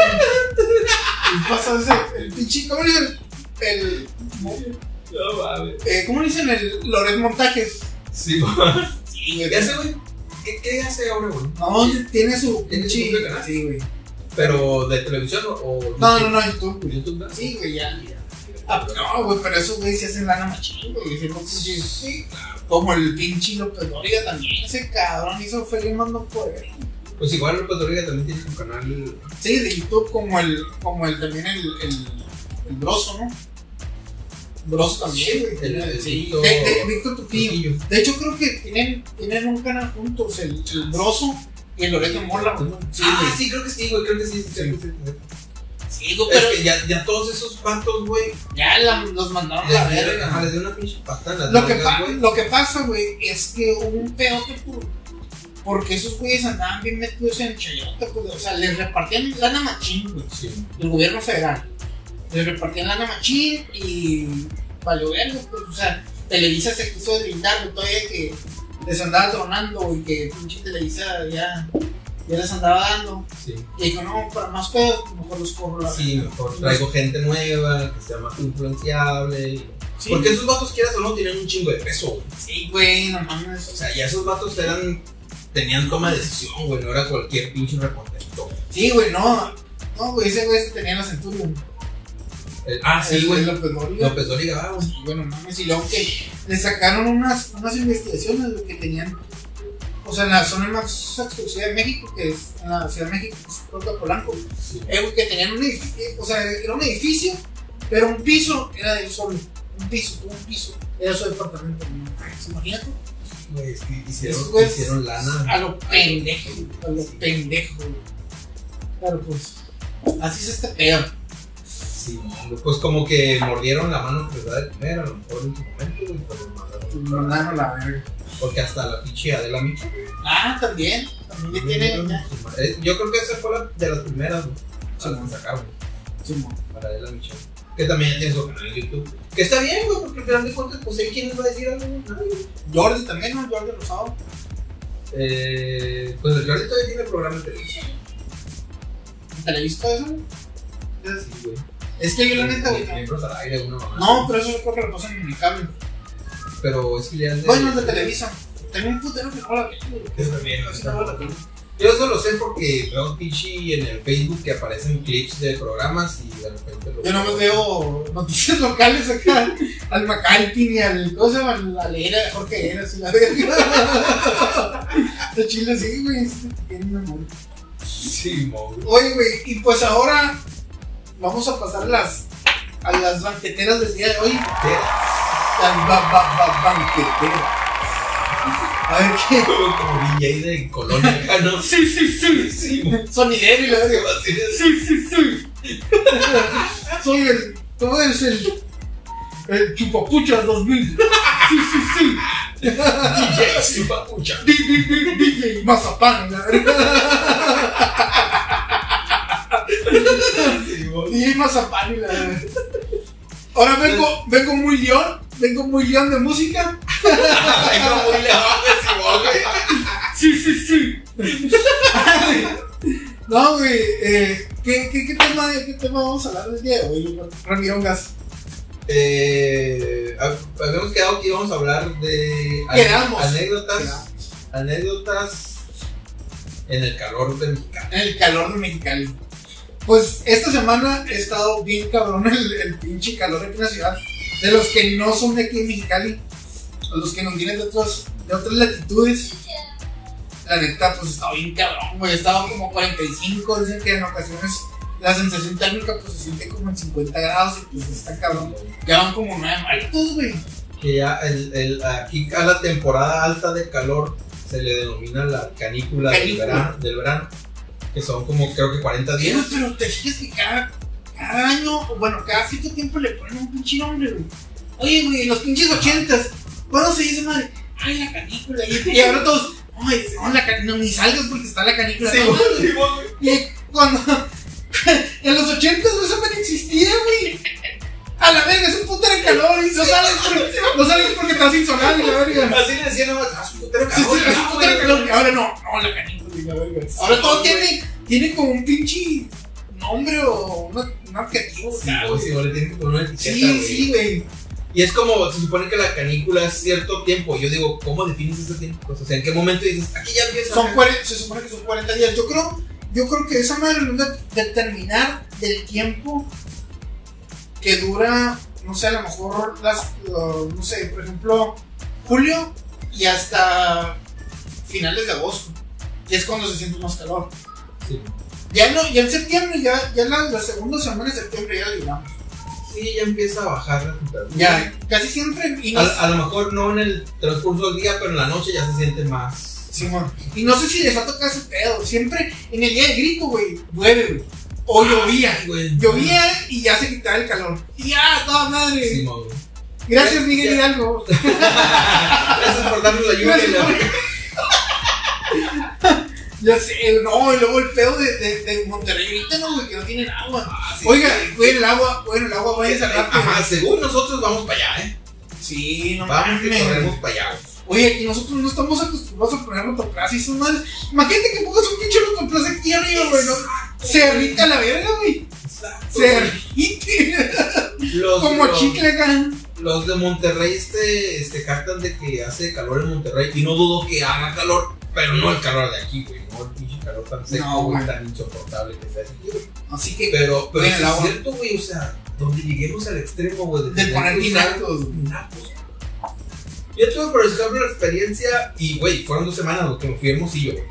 S1: Y pasa ese, el pinche, ¿cómo le dicen? El,
S2: No mames.
S1: eh, ¿cómo le dicen? El Loret Montajes.
S2: Sí, güey.
S1: Sí, güey.
S2: ¿Qué hace, güey? ¿Qué, ¿Qué hace ahora, güey?
S1: No, tiene su
S2: ¿Tiene su canal?
S1: Sí, güey.
S2: ¿Pero de televisión o.?
S1: No, no, no, YouTube. Sí, güey, ya. No, güey, pero esos güey se hacen lana machín, güey. Haciendo pinche-
S2: Sí,
S1: Como el pinche López Dóriga también. Ese cabrón hizo feliz mando por él.
S2: Pues igual López Dóriga también tiene su canal.
S1: Sí, de YouTube, como el, como el también el, el, el Broso, ¿no? Broso también, güey.
S2: El-
S1: tiene-
S2: el
S1: Sí, de, de- Víctor Trujillo. De hecho, creo que tienen, tienen un canal juntos, el, el Broso y el Loreto Mola, güey. Sí,
S2: ah, sí, creo que sí, güey, creo que sí. sí, sí, sí,
S1: güey,
S2: Es
S1: pero
S2: que ya, ya todos esos vatos, güey,
S1: ya la- los mandaron a la verga.
S2: ajá, les dieron una pinche patada
S1: Lo que,
S2: nalgas,
S1: pa-
S2: güey.
S1: lo que pasa, güey, es que hubo un peote por, Porque esos güeyes andaban bien metidos en chayota, pues, o sea, les repartían lana machín, güey.
S2: Sí.
S1: El gobierno federal. Les repartían lana machín y valió verga, pues, o sea, Televisa se quiso brindar, todavía que les andaba tronando y que pinche Televisa ya, ya les andaba dando.
S2: Sí.
S1: Y dijo, no, para más pedos, mejor los corro la
S2: Sí, mejor traigo gente nueva, que sea más influenciable.
S1: Sí.
S2: Porque esos vatos, quieras o no, tienen un chingo de peso, güey.
S1: Sí, güey, no mames.
S2: O sea, ya esos vatos eran. Tenían toma de decisión, güey. No era cualquier pinche reporterito. güey.
S1: Sí, güey, no. No, güey, ese güey tenía la güey.
S2: El- Ah, sí, güey.
S1: López Dóriga.
S2: López Dóriga, ah, güey.
S1: Sí, bueno, mames, y luego que le sacaron unas, unas investigaciones que tenían, o sea, en la zona más exclusiva de México, que es en la Ciudad de México, que es Polanco,
S2: Sí.
S1: eh, que tenían un edificio, o sea, era un edificio, pero un piso era de él solo, un piso, un piso, era su departamento, ¿no? imagínate,
S2: Güey, es que hicieron, lana.
S1: a lo pendejo, a lo pendejo. Claro, pues, así es este pedo.
S2: Sí, pues como que mordieron la mano que les da de comer, a lo mejor en su momento, güey, pero mandaron-
S1: Mandaron la verga.
S2: Porque hasta la pinche Adela Micha.
S1: Ah, también, también ya tiene.
S2: Eh, Yo creo que esa fue la de las primeras, güey.
S1: Sí.
S2: las que sacaron.
S1: Sí, mo.
S2: para Adela Micha. Que también tiene su canal en YouTube. Que está bien, güey, porque al final de cuentas, pues, ¿quién les va a decir algo? Nadie.
S1: Jordi también, ¿no? Jordi Rosado.
S2: Eh, pues el Jordi todavía tiene programa de televisión.
S1: ¿Televisa eso?
S2: Sí, güey.
S1: Es que yo la neta, güey.
S2: Miembros al aire, una mamá.
S1: No, pero eso yo creo que lo pasan en mi cable.
S2: Pero es filial de.
S1: Bueno, es de Televisa. Un putero que la.
S2: Eso también,
S1: la.
S2: Yo eso lo sé porque veo pinche en el Facebook que aparecen clips de programas y de repente lo
S1: Yo no me veo noticias locales acá. Al Macalpin y al. ¿Cómo se llama? Al Era, Jorge Era, así la verga. De Chile, sí, güey. Tiene un amor.
S2: Sí, mo.
S1: Oye, güey, y pues ahora vamos a pasar a las, a las banqueteras del día de hoy.
S2: ¿Qué?
S1: A ver qué.
S2: Como, como DJ de Colonia acá, *laughs* ¿no?
S1: Sí, sí, sí.
S2: Sí.
S1: Sonidero y la verga.
S2: Así es.
S1: Sí, sí, sí. *laughs* Soy el. Tú eres el. El chupapuchas 2000. *laughs* Sí, sí, sí.
S2: DJ, sí, papucha.
S1: DJ, DJ Mazapán, la.
S2: Sí.
S1: DJ Mazapán, la. Ahora vengo, vengo muy león. Vengo muy león de música.
S2: Vengo muy lejos de güey.
S1: Sí, sí, sí. No, güey. Eh, ¿qué, qué, qué, tema, ¿Qué tema vamos a hablar el día de hoy, Ramiro Gas?
S2: Eh, hab- habíamos quedado que íbamos a hablar de
S1: Quedamos.
S2: anécdotas, anécdotas en el calor del mexicano.
S1: En el calor de Mexicali. Pues esta semana he estado bien cabrón el, el pinche calor aquí en la ciudad. De los que no son de aquí en Mexicali, a los que nos vienen de, otros, de otras latitudes. La neta, pues estaba bien cabrón, güey. Estaba como 45, dicen que en ocasiones la sensación térmica pues se siente como en 50 grados y pues está cabrón. Ya van como 9 maltos, güey.
S2: Que ya el, el- aquí a la temporada alta de calor se le denomina la canícula, Del, verano, del verano, que son como creo que 40
S1: Pero,
S2: días.
S1: pero te fijas que cada, cada año, bueno, cada cierto tiempo le ponen un pinche nombre, güey. Oye, güey, en los pinches ochentas, ¿cuándo se dice madre? Ay, la canícula. Y, y ahora todos, ay, no, la canícula, no, ni salgas porque está la canícula.
S2: Sí,
S1: No,
S2: güey, sí, güey.
S1: y cuando, *laughs* en los ochentas no eso no existía, güey. A la verga, es un puto de calor y no sales porque, no sales porque estás insolado la verga.
S2: Así le decían más, "Ah, su putero
S1: Sí,
S2: calor,
S1: sí, es un
S2: ya,
S1: puto de
S2: güey".
S1: calor. Y ahora no, no, la canícula y la verga. Ahora todo tiene, tiene como un pinche nombre o una- un adjetivo.
S2: Sí, güey, le tienen una etiqueta,
S1: Sí,
S2: güey.
S1: sí, güey.
S2: Y es como, se supone que la canícula es cierto tiempo. Yo digo, ¿cómo defines ese tiempo? Pues, o sea, ¿en qué momento dices, aquí ya empieza?
S1: Son 40, se supone que son 40 días. Yo creo, yo creo que esa madre de- determinar del tiempo que dura, no sé, a lo mejor las, lo- no sé, por ejemplo, julio y hasta finales de agosto, que es cuando se siente más calor.
S2: Sí.
S1: Ya no, ya en septiembre, ya, ya la, la segunda semana de septiembre ya digamos.
S2: Sí, ya empieza a bajar la temperatura.
S1: Ya, casi siempre. Y no,
S2: A, a lo mejor no en el transcurso del día, pero en la noche ya se siente más.
S1: Simón. Y no sé si les ha tocado ese pedo. Siempre en el día del grito, güey, llueve, güey. O llovía.
S2: güey.
S1: Llovía y ya se quitaba el calor. Y ya, toda madre.
S2: Güey.
S1: Gracias, Miguel
S2: Ya.
S1: Hidalgo. *laughs*
S2: Gracias por darnos la lluvia. Y la-
S1: Ya sé, no, y luego el pedo de, de, de Monterrey ahorita, no, güey, que no tienen agua.
S2: Ah, sí.
S1: Oiga, güey, el agua, bueno, el agua vaya a cerrar.
S2: Ajá, según nosotros vamos para allá, ¿eh?
S1: Sí, no
S2: Vamos que corremos para allá, güey.
S1: Oye, aquí nosotros no estamos acostumbrados a poner rotoplas y esas madres. Imagínate que pongas un pinche rotoplas aquí arriba, güey, ¿no? Se derrite a la verga, güey. Se.
S2: Los,
S1: Como
S2: los-
S1: chicle acá.
S2: Los de Monterrey este, este captan de que hace calor en Monterrey y no dudo que haga calor, pero no el calor de aquí, güey. No el pinche calor tan seco,
S1: No,
S2: güey, tan insoportable que sea aquí, güey.
S1: Así que,
S2: Pero, pero es
S1: agua.
S2: cierto, güey, o sea, donde lleguemos al extremo, güey,
S1: de
S2: tener
S1: poner tinacos.
S2: Yo tuve, por ejemplo, la experiencia y, güey, fueron dos semanas lo que me fui a Hermosillo, güey.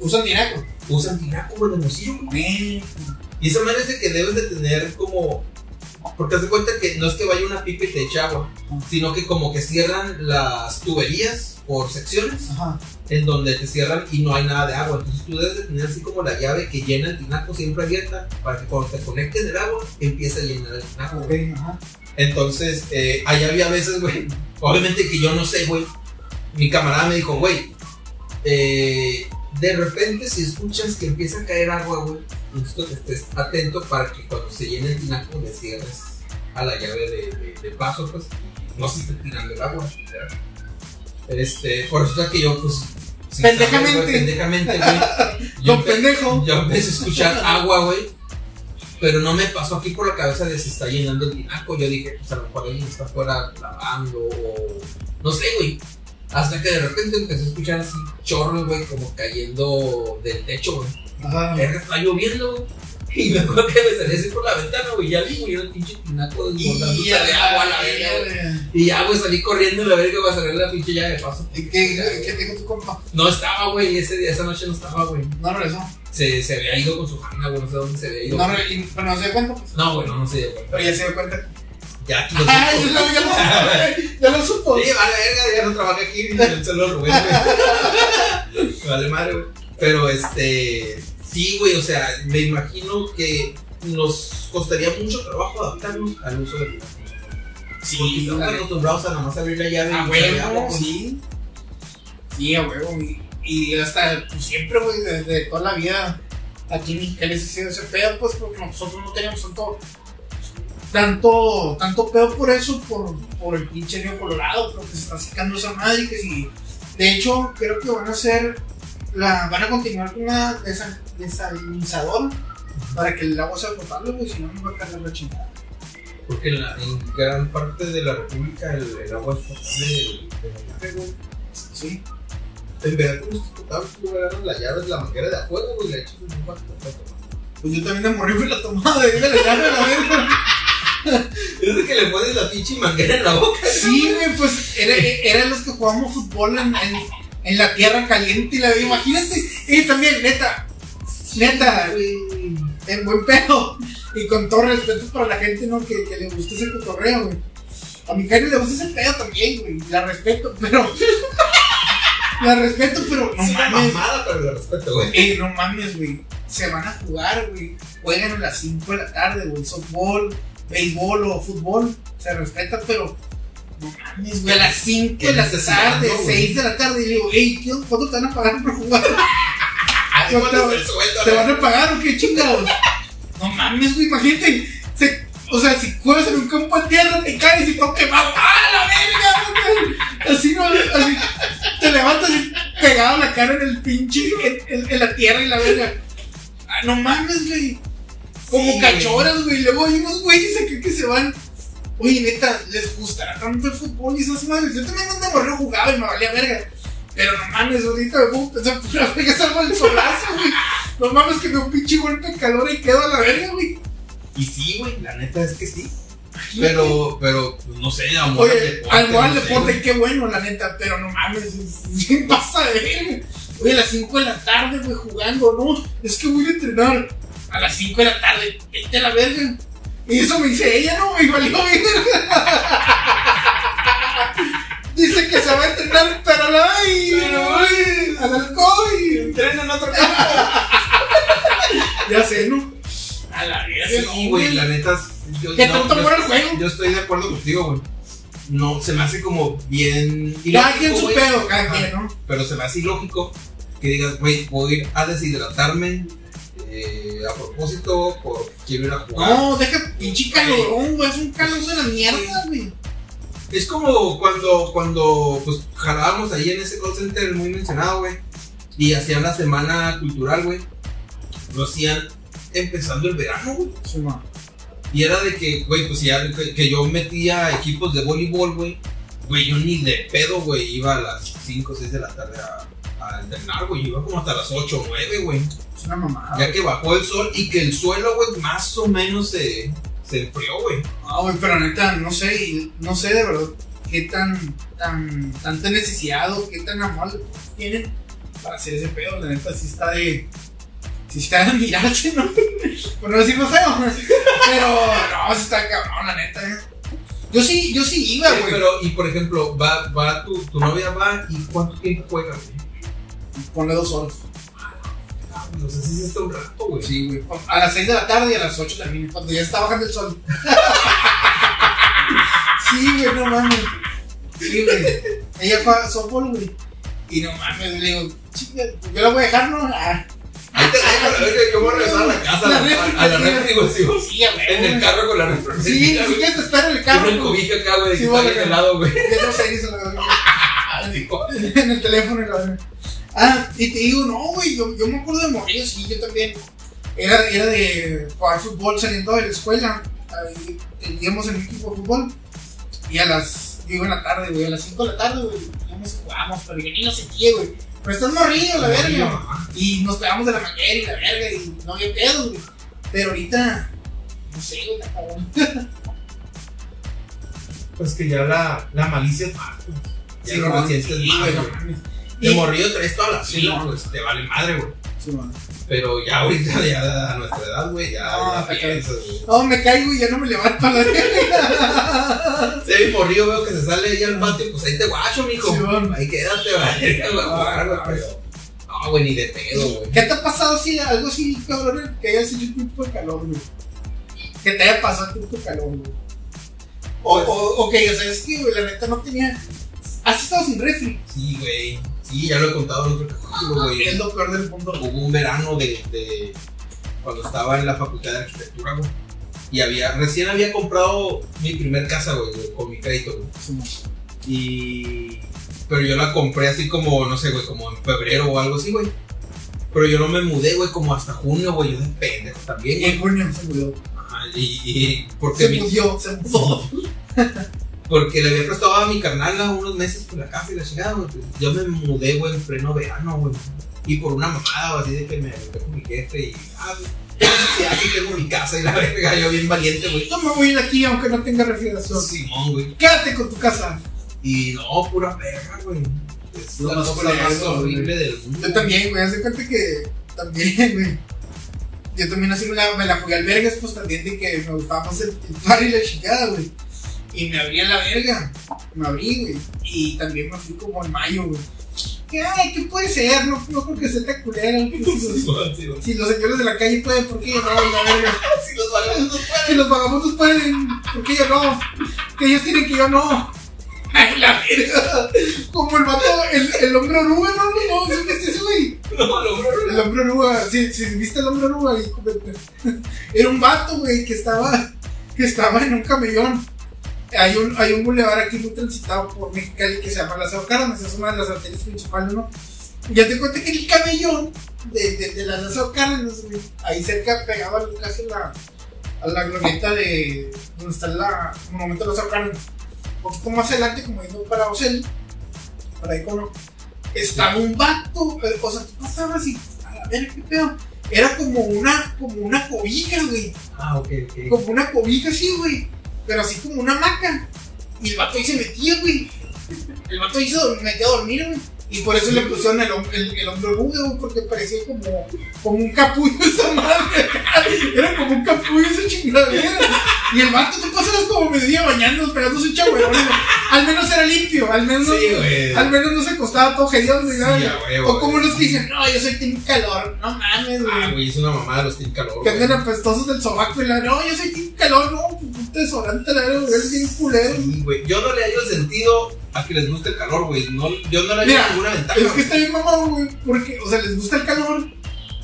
S1: Usan tinaco.
S2: Usan tinaco, güey, en Hermosillo, güey. Y esa manera es de que debes de tener como. Porque haz de cuenta que no es que vaya una pipa y te eche agua, sino que como que cierran las tuberías por secciones,
S1: Ajá.
S2: en donde te cierran y no hay nada de agua. Entonces tú debes de tener así como la llave que llena el tinaco siempre abierta, para que cuando te conectes el agua, empiece a llenar el tinaco.
S1: Ok,
S2: güey.
S1: ajá.
S2: Entonces, eh, ahí había veces, güey, obviamente que yo no sé, güey. Mi camarada me dijo, güey, eh, de repente si escuchas que empieza a caer agua, güey, necesito que estés atento para que cuando se llene el tinaco le cierres a la llave de, de- de paso, pues, no se esté tirando el agua. ¿verdad? Este, por eso es que yo, pues,
S1: Pendejamente.
S2: saber, güey, pendejamente, güey. *laughs* yo
S1: Don pendejo.
S2: yo empecé a escuchar agua, güey. Pero no me pasó aquí por la cabeza de si está llenando el tinaco. Yo dije, pues a lo mejor alguien está afuera lavando o. No sé, güey. Hasta que de repente empecé a escuchar así chorros, güey, como cayendo del techo, güey.
S1: Ajá.
S2: Está lloviendo, güey. Y me acuerdo que me salí así por la ventana, güey. Ya vi, güey, el pinche tinaco desbordándose
S1: Y
S2: de agua a la verga, güey. Y ya, güey, salí corriendo a la verga para salir la pinche llave de paso.
S1: ¿Y ¿Qué, qué dijo tu compa?
S2: No estaba, güey, ese día, esa noche no estaba, güey.
S1: No regresó.
S2: Se, se había ido con su familia, güey, no sé dónde se había ido.
S1: No, pero no se dio cuenta, pues.
S2: No, güey, no, no se dio cuenta.
S1: Pero ya se dio cuenta.
S2: Ya *laughs* lo
S1: Ah, ya lo, ya lo *laughs* supo. Ya lo supo.
S2: Sí, vale, verga, ya no trabaja aquí, se lo robé, güey. *laughs* Vale madre, güey. Pero este, sí, güey, o sea, me imagino que nos costaría mucho trabajo adaptarnos al uso de los
S1: Sí,
S2: Porque estamos acostumbrados a nada más abrir la llave
S1: A
S2: y
S1: huevo, sí. Sí, a huevo. Y, y hasta pues, siempre, güey, desde toda la vida aquí en Mexicali se ha sido ese pedo, pues, porque nosotros no teníamos tanto. Tanto, tanto pedo por eso, por, por el pinche río Colorado, porque se está secando esa madre. Que si, de hecho, creo que van a hacer. La, van a continuar con una desa- desalinizadora para que el agua sea potable, güey, si no, nos va a cargar la chingada.
S2: Porque en, la- en gran parte de la república el, el agua es potable de, güey.
S1: Sí.
S2: En Veracruz es potable, tú agarras la llave de la manguera de afuera, güey, y la echas en un cuarto.
S1: Pues yo también de morir me la tomaba de la llave a la verga. *laughs*
S2: Es de que le pones la pinche manguera en la boca.
S1: Sí, güey, pues era, eran los que jugábamos fútbol en, en, en la tierra caliente y la imagínate. Y también, neta, neta,
S2: güey.
S1: en buen pedo. Y con todo respeto para la gente, ¿no? Que, que le gusta ese cotorreo, güey. A mi Karen le gusta ese pedo también, güey. La respeto, pero. *laughs* la respeto, pero no
S2: Es una
S1: mames.
S2: mamada, pero la respeto, güey.
S1: Ey, no mames, güey. Se van a jugar, güey. Juegan a las 5 de la tarde, güey. Softball, béisbol o fútbol. Se respeta, pero. No mames, güey. A las 5
S2: Qué
S1: de la tarde,
S2: ¿no, güey?
S1: 6 de la tarde. Y le digo, ey, ¿qué- ¿cuánto te van a pagar por jugar? *laughs* No,
S2: el sueldo,
S1: ¿Te van a pagar o qué chingados? No mames, güey. Imagínate. Se, o sea, si juegas en un campo de tierra, te caes y todo quemado. ¡Ah, la verga! güey! Así no, así. Te levantas y pegado la cara en el pinche, en, en- en la tierra y la verga. Ah, no mames, güey. Como
S2: Sí,
S1: cachoras, güey. Luego hay unos güeyes acá que se van. Oye, neta, les gustará tanto el fútbol y esas madres. Yo también donde morrió jugaba y me valía verga. Pero no mames, ahorita me a pensar, pues la verga salgo el solazo, güey. No mames que me un pinche golpe de calor y quedo a la verga, güey.
S2: Y sí, güey, la neta es que sí. Pero, pero, pues, no sé, amor.
S1: Oye, al moral deporte, qué bueno, la neta, pero no mames, es- ¿qué pasa de verga? Oye, a las 5 de la tarde, güey, jugando, no, es que voy a entrenar a las 5 de la tarde, vete a la verga. Y eso me dice ella, no, me valió verga. Dice que se va a entrenar, pero la ay, al alcohol.
S2: Entrena en otro campo. *laughs*
S1: Ya sé, ¿no? A la verga,
S2: Sí,
S1: no,
S2: güey, la neta. Yo,
S1: ¿Qué
S2: no,
S1: tanto
S2: yo-
S1: el juego?
S2: Yo estoy de acuerdo contigo, güey. No, se me hace como bien.
S1: Cada quien su pedo, cada quien, ¿no?
S2: Pero se me hace ilógico que digas, güey, voy a deshidratarme eh, a propósito porque quiero ir a jugar.
S1: No, deja pinche calorón, güey. Es un calor de la mierda, güey.
S2: Es como cuando, cuando pues jalábamos ahí en ese call center muy mencionado, güey. Y hacían la semana cultural, güey. Lo hacían empezando el verano, güey.
S1: Sí.
S2: Y era de que, güey, pues ya que, que yo metía equipos de voleibol, güey. Güey, yo ni de pedo, güey, iba a las 5 o 6 de la tarde a, a entrenar, güey. Iba como hasta las 8 o 9, güey.
S1: Es una mamada.
S2: Ya que bajó el sol y que el suelo, güey, más o menos se, se enfrió, güey.
S1: Ah, güey, pero neta, no sé, y no sé de verdad qué tan, tan, tanta necesidad o qué tan amor tienen para hacer ese pedo. La neta, sí está de. Sí está de admirarse, ¿no? *laughs* Por no decirlo feo. Pero, no, sí está cabrón, la neta, eh. Yo sí, yo sí iba, güey.
S2: Pero, y por ejemplo, va, va tu, tu novia va y ¿cuánto tiempo juega, güey?
S1: Ponle dos horas.
S2: No sé si se está un rato, güey.
S1: Sí, güey. A las 6 de la tarde y a las 8 también, cuando ya está bajando el sol. *laughs* sí, güey, no mames. Sí, güey. Ella juega softball, güey. Y no mames, le digo, pues yo la voy a dejar, ¿no? Ah,
S2: yo voy a regresar a la casa, a la, a la refri, güey, sí.
S1: Sí.
S2: En el carro con la refri.
S1: Sí,
S2: güey.
S1: quieres te espero en el carro.
S2: una cobija acá, güey,
S1: Sí,
S2: que está bien helado, güey.
S1: Ya no sé, dice la *laughs* en el teléfono y la. Ah, y te digo, no, güey, yo, yo me acuerdo de morir, sí, yo también. Era, era de jugar fútbol saliendo de la escuela. Ahí Teníamos en un equipo de fútbol. Y a las, digo en la tarde, güey, a las 5 de la tarde, güey, íbamos y jugábamos, pero yo ni lo sentía, güey. Pero estás morrido, la verga. Y nos pegamos de la manguera y la verga, y no había pedos, güey. Pero ahorita, no sé, güey, está cabrón.
S2: Pues que ya la, la malicia es más,
S1: Sí,
S2: la
S1: no,
S2: conciencia es más, De
S1: Y-
S2: morrido traes toda la
S1: Sí, no.
S2: pues te vale madre, güey.
S1: Sí.
S2: Pero ya ahorita, ya a nuestra edad, güey, ya,
S1: No,
S2: ya
S1: está
S2: piensas, güey.
S1: No, me caigo y ya no me levanto a la verga.
S2: Se ve morrido, veo que se sale ahí al patio, pues ahí te guacho, mijo.
S1: Sí,
S2: ahí quédate, güey. No, güey, ni de pedo, güey.
S1: ¿Qué te ha pasado si algo así, cabrón, que hayas hecho un tipo de calor, güey? Que te haya pasado un tipo de calor, güey. O,
S2: Pues-
S1: o, ok, o sea, es que, güey, la neta no tenía. ¿Has estado sin refri?
S2: Sí, güey. Sí, ya lo he contado en otro capítulo, güey.
S1: Es lo peor del mundo.
S2: Hubo un verano de, de cuando estaba en la facultad de arquitectura, güey. Y había, recién había comprado mi primer casa, güey, con mi crédito, güey. Y. Pero yo la compré así como, no sé, güey, como en febrero o algo así, güey. Pero yo no me mudé, güey, como hasta junio, güey. Yo de pendejo también,
S1: Y
S2: güey.
S1: en junio se murió.
S2: Ajá, Y, y porque,
S1: Se
S2: mi-
S1: murió, se mudó. *laughs*
S2: porque le había prestado a mi carnal unos meses por la casa y la chingada, güey. pues, Yo me mudé, güey, en pleno verano, güey. Y por una mamada, güey, así de que me mudé con mi jefe y. Ah, pues, sí, aquí tengo mi casa y la verga, yo bien valiente, güey.
S1: Yo me voy a ir aquí aunque no tenga refrigeración.
S2: Simón, güey.
S1: Quédate con tu casa.
S2: Y no, pura verga, güey. Es
S1: Lo
S2: la
S1: más
S2: horrible del mundo.
S1: Yo también, güey, haz de cuenta que también, *laughs* güey. Yo también así me la, me la jugué al vergas, pues también de que me gustaba más el, el par y la chingada, güey. Y me abrí a la verga. Me abrí, güey. Y también me fui como en mayo, güey. Ay, ¿qué puede ser? No, no creo que sea tan culera. *laughs* Si los, señores de la calle pueden, ¿por qué yo no? La verga. *laughs*
S2: Si los vagabundos
S1: Si los vagabundos pueden, ¿por qué yo no? Que ellos tienen que yo no. Ay, la verga. Como el vato, el, el hombre oruga, no, no, no, ¿qué es güey?
S2: No, no, no, no.
S1: El hombre oruga, si, si viste el hombre oruga, *laughs* era un vato, güey, que estaba, que estaba en un camellón. Hay un, hay un bulevar aquí muy transitado por Mexicali que se llama Lázaro Cárdenas, es una de las arterias principales, ¿no? Ya te cuenta que el camellón de, de, de la Lázaro Cárdenas, ahí cerca, pegado al- casi a la, a la glorieta de donde está la el monumento de Lázaro Cárdenas, un poquito más adelante, como yendo para Ocel, para ahí con estaba un vato, eh, o sea, tú pasabas y, a la verga, qué pedo. Era como una, como una cobija, güey.
S2: Ah, ok, ok.
S1: Como una cobija así, güey. Pero así como una hamaca. Y el vato ahí se metía, güey. El vato se dor- metía a dormir, güey. Y por eso le pusieron el, el, el hombro güey, porque parecía como, como un capullo esa madre. *laughs* Era como un capullo esa chingadera. Y el vato, tú pasabas como mediodía bañando, pegándose un güey. Al menos era limpio, al menos,
S2: Sí, güey.
S1: al menos no se acostaba todo güey.
S2: Sí,
S1: nada. o como
S2: güey.
S1: los que dicen, no, yo soy team calor. No mames,
S2: Ah,
S1: güey.
S2: güey, es una mamada los team calor.
S1: que
S2: güey.
S1: andan apestosos del sobaco y la, no, yo soy team calor, no, puta desodorante, la verdad, es bien culero.
S2: Sí, güey. Yo no le hallo sentido a que les guste el calor, güey. No, yo no le
S1: Mira,
S2: ninguna ventaja.
S1: Es que está bien mamado, güey, porque, o sea, les gusta el calor,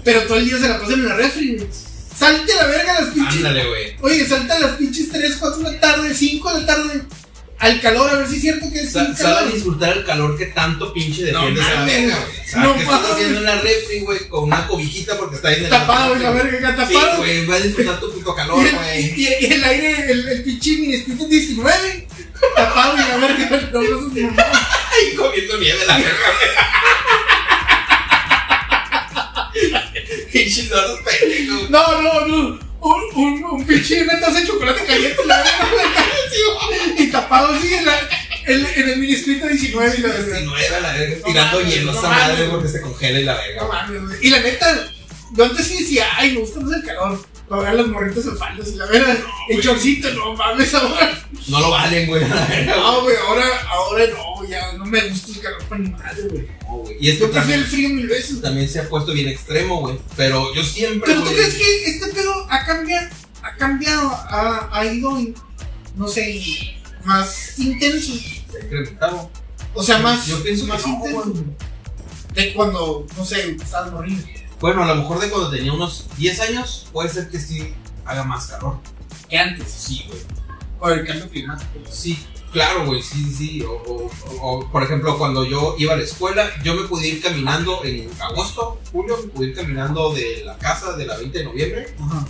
S1: pero todo el día se la pasan en la refri, güey. Salte a la verga a las pinches.
S2: Ándale, güey.
S1: Oye, salta a las pinches 3, 4 de la tarde, 5 de la tarde, al calor, a ver si es cierto que es
S2: Sa-
S1: calor.
S2: disfrutar el calor que tanto pinche
S1: No
S2: defiendes a la
S1: mames,
S2: verga, güey. O sea,
S1: no
S2: que estás haciendo en la refri, güey, con una cobijita porque está ahí en el
S1: Tapado, y la verga, acá
S2: Sí,
S1: tapado.
S2: güey, va a disfrutar tu puto calor, *laughs* güey.
S1: y, y el aire, el, el pinche mini split en 19, tapado y la verga, no, no, no, no.
S2: Ay, comiendo nieve la verga. *laughs* Pinches gordos pendejos.
S1: No, no, no. Un, un, un pinche taza de chocolate caliente la verga, y tapado así en, la, en, en el mini split de 19 y la verga.
S2: 19 a la verga, tirando hielo esa madre porque se congela y la verga.
S1: No mames, güey. Y la neta, yo antes sí decía, ay, me gusta más el calor. Para ver las morritas en faldas y la. En
S2: güey.
S1: chorcito, no mames, ahora.
S2: No lo valen, güey. a *laughs*
S1: No, güey, ahora, ahora no, ya no me gusta el calor para ni madre, güey.
S2: No, güey. Y es que también,
S1: el frío mil veces.
S2: también se ha puesto bien extremo, güey. Pero yo siempre,
S1: Pero tú crees que este pedo ha cambiado, ha cambiado, ha, ha ido, no sé, más intenso.
S2: Se ha incrementado.
S1: O sea, más,
S2: Yo pienso que
S1: más
S2: no,
S1: intenso.
S2: güey.
S1: De cuando, no sé, estabas morrido.
S2: Bueno, a lo mejor de cuando tenía unos 10 años, puede ser que sí haga más calor.
S1: Que antes.
S2: Sí, güey.
S1: Por el cambio climático.
S2: Sí, claro, güey, sí, sí, sí. O, o- o, por ejemplo, cuando yo iba a la escuela, yo me pude ir caminando en agosto, julio, me pude ir caminando de la casa de la 20 de noviembre
S1: Ajá.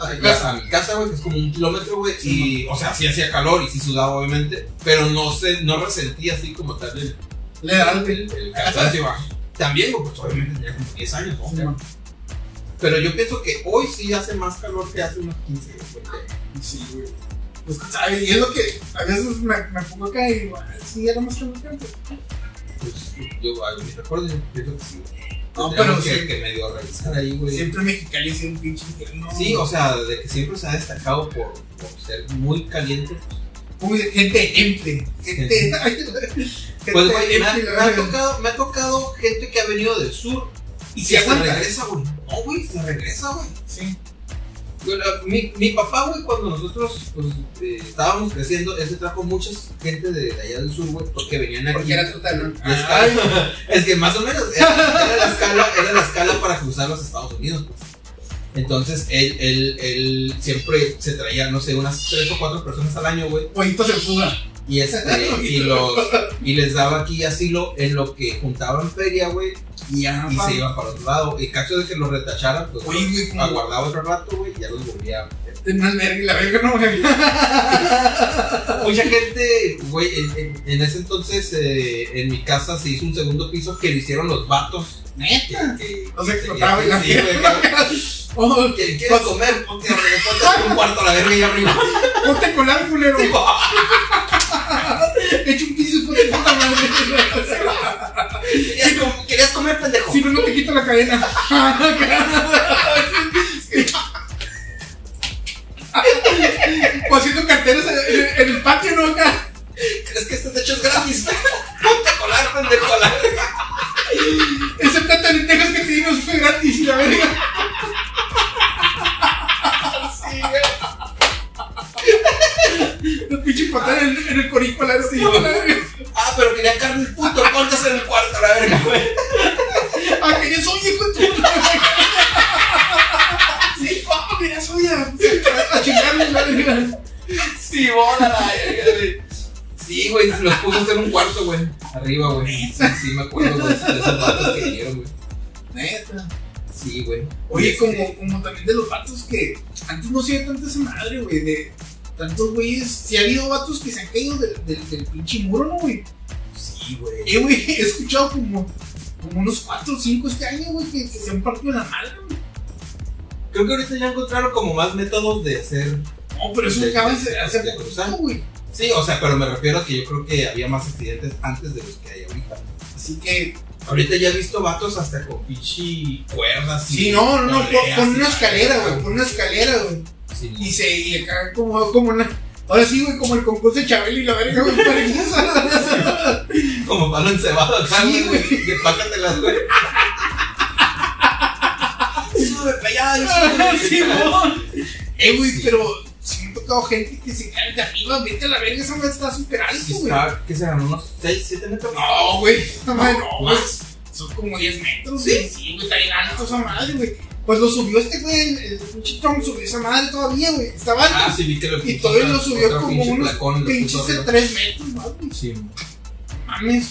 S2: a mi casa, a mi casa, güey, que es como un kilómetro, güey. Y, o sea, sí hacía calor y sí sudaba, obviamente, pero no sé, no resentía así como tal el,
S1: Le da el,
S2: el, el cansancio. *laughs* También, pues obviamente tenía como 10 años, ¿no? Pero yo pienso que hoy sí hace más calor que hace unos 15, güey.
S1: Sí, güey. Pues, ¿sabes? Y es lo que a veces me, me pongo acá y digo, "Ay, sí, era más calor que antes.
S2: Pues yo, a mi recuerdo, yo pienso que sí.
S1: No, pero
S2: que,
S1: sí.
S2: que medio revisar ahí, güey.
S1: Siempre Mexicali es un pinche infierno.
S2: Sí, o sea, de que siempre se ha destacado por, por ser muy caliente.
S1: Como dice, gente. Gente, gente *laughs*
S2: Pues, güey, me, ha- me tocado, me ha tocado gente que ha venido del sur
S1: Y se
S2: se regresa, güey. No, güey, se regresa, güey.
S1: Sí.
S2: Mi, mi papá, güey, cuando nosotros pues, eh, estábamos creciendo, él se trajo mucha gente de, de allá del sur, güey, porque venían aquí.
S1: Porque era ¿no?
S2: La escala- es que más o menos era, era la escala, era la escala para cruzar los Estados Unidos. Pues. Entonces él, él, él siempre se traía, no sé, unas tres o cuatro personas al año, güey.
S1: Pollitos en fuga.
S2: Y, este, *laughs* y, los, y les daba aquí asilo en lo que juntaban feria, güey.
S1: Y ya,
S2: Y se iban para otro lado. Y caso de que los retacharan, pues
S1: Oye, güey, como-
S2: aguardaba otro rato, güey, y ya los volvía a meter.
S1: La verga no me *laughs*
S2: Mucha gente, güey, en, en- en ese entonces eh, en mi casa se hizo un segundo piso que lo hicieron los vatos.
S1: Neta.
S2: que,
S1: O sea,
S2: que
S1: explotaba
S2: tenían-
S1: y
S2: sí,
S1: la
S2: güey,
S1: verga. Oh,
S2: que- ¿Quieres comer? Ponte, ponte un cuarto a la verga y arriba.
S1: Ponte con la culero. *laughs* Echa un piso hijo de puta madre.
S2: ¿Querías, com- querías comer, pendejo?
S1: Si no, no te quito la cadena. o *laughs* haciendo carteras en, el patio, ¿no? Acá.
S2: ¿Crees que este techo es gratis? Ponte a colar, pendejo, a la verga.
S1: Ese plato de lentejas que te dimos fue gratis y la verga. En, en la.
S2: Ah, pero quería carne el puto, ponte en el cuarto la verga, güey.
S1: Ah, querías olla, hijo de tu puta. Sí, papá, querías olla. A chingarle la verga.
S2: Sí, bola la verga, güey. Sí, güey, se los puso hacer un cuarto, güey. Arriba, güey. Sí, sí, me acuerdo, güey, de esos datos que vinieron, güey.
S1: Neta.
S2: Sí, güey.
S1: Oye,
S2: Este,
S1: como, como también de los vatos que antes no hacía tanta esa madre, güey, de tantos güeyes. Si ha habido vatos que se han caído del, del, del pinche muro, ¿no, güey?
S2: Sí, güey.
S1: Eh, güey, *laughs* he escuchado como, como unos 4 o 5 este año, güey, que, que se han partido la madre, güey.
S2: Creo que ahorita ya encontraron como más métodos de hacer.
S1: No, pero eso acaba
S2: de-
S1: hacer
S2: de cruzar.
S1: güey.
S2: Sí, o sea, pero me refiero a que yo creo que había más accidentes antes de los que hay ahorita.
S1: Así que,
S2: Ahorita ya he visto vatos hasta con pinche cuerdas. y
S1: sí, no, no, no,
S2: y
S1: una escalera, güey, pon una escalera, güey.
S2: Sí,
S1: Y se, y acá como, como una. Ahora sí, güey, como el concurso de Chabelo y la verga, güey, para. *laughs*
S2: Como palo encebado acá,
S1: Sí,
S2: güey. De pácatelas, güey. Sube, para allá.
S1: Sí, no. Eh, güey,
S2: Sí.
S1: pero siento tocado gente que se cae de arriba, vete a la verga, esa madre está súper alto,
S2: Sí,
S1: güey.
S2: ¿Qué serán? ¿Unos 6, 7 metros?
S1: No, güey, madre no, güey. Son como 10 metros, güey. Sí, güey, está bien alto esa madre, güey. Pues lo subió este güey, el, el pinche Trump subió esa madre todavía, güey. Estaba alto.
S2: Ah, sí, vi que lo
S1: y todavía lo subió como
S2: pinche
S1: unos pinches de
S2: arriba.
S1: 3 metros, más, güey.
S2: Sí,
S1: Mames.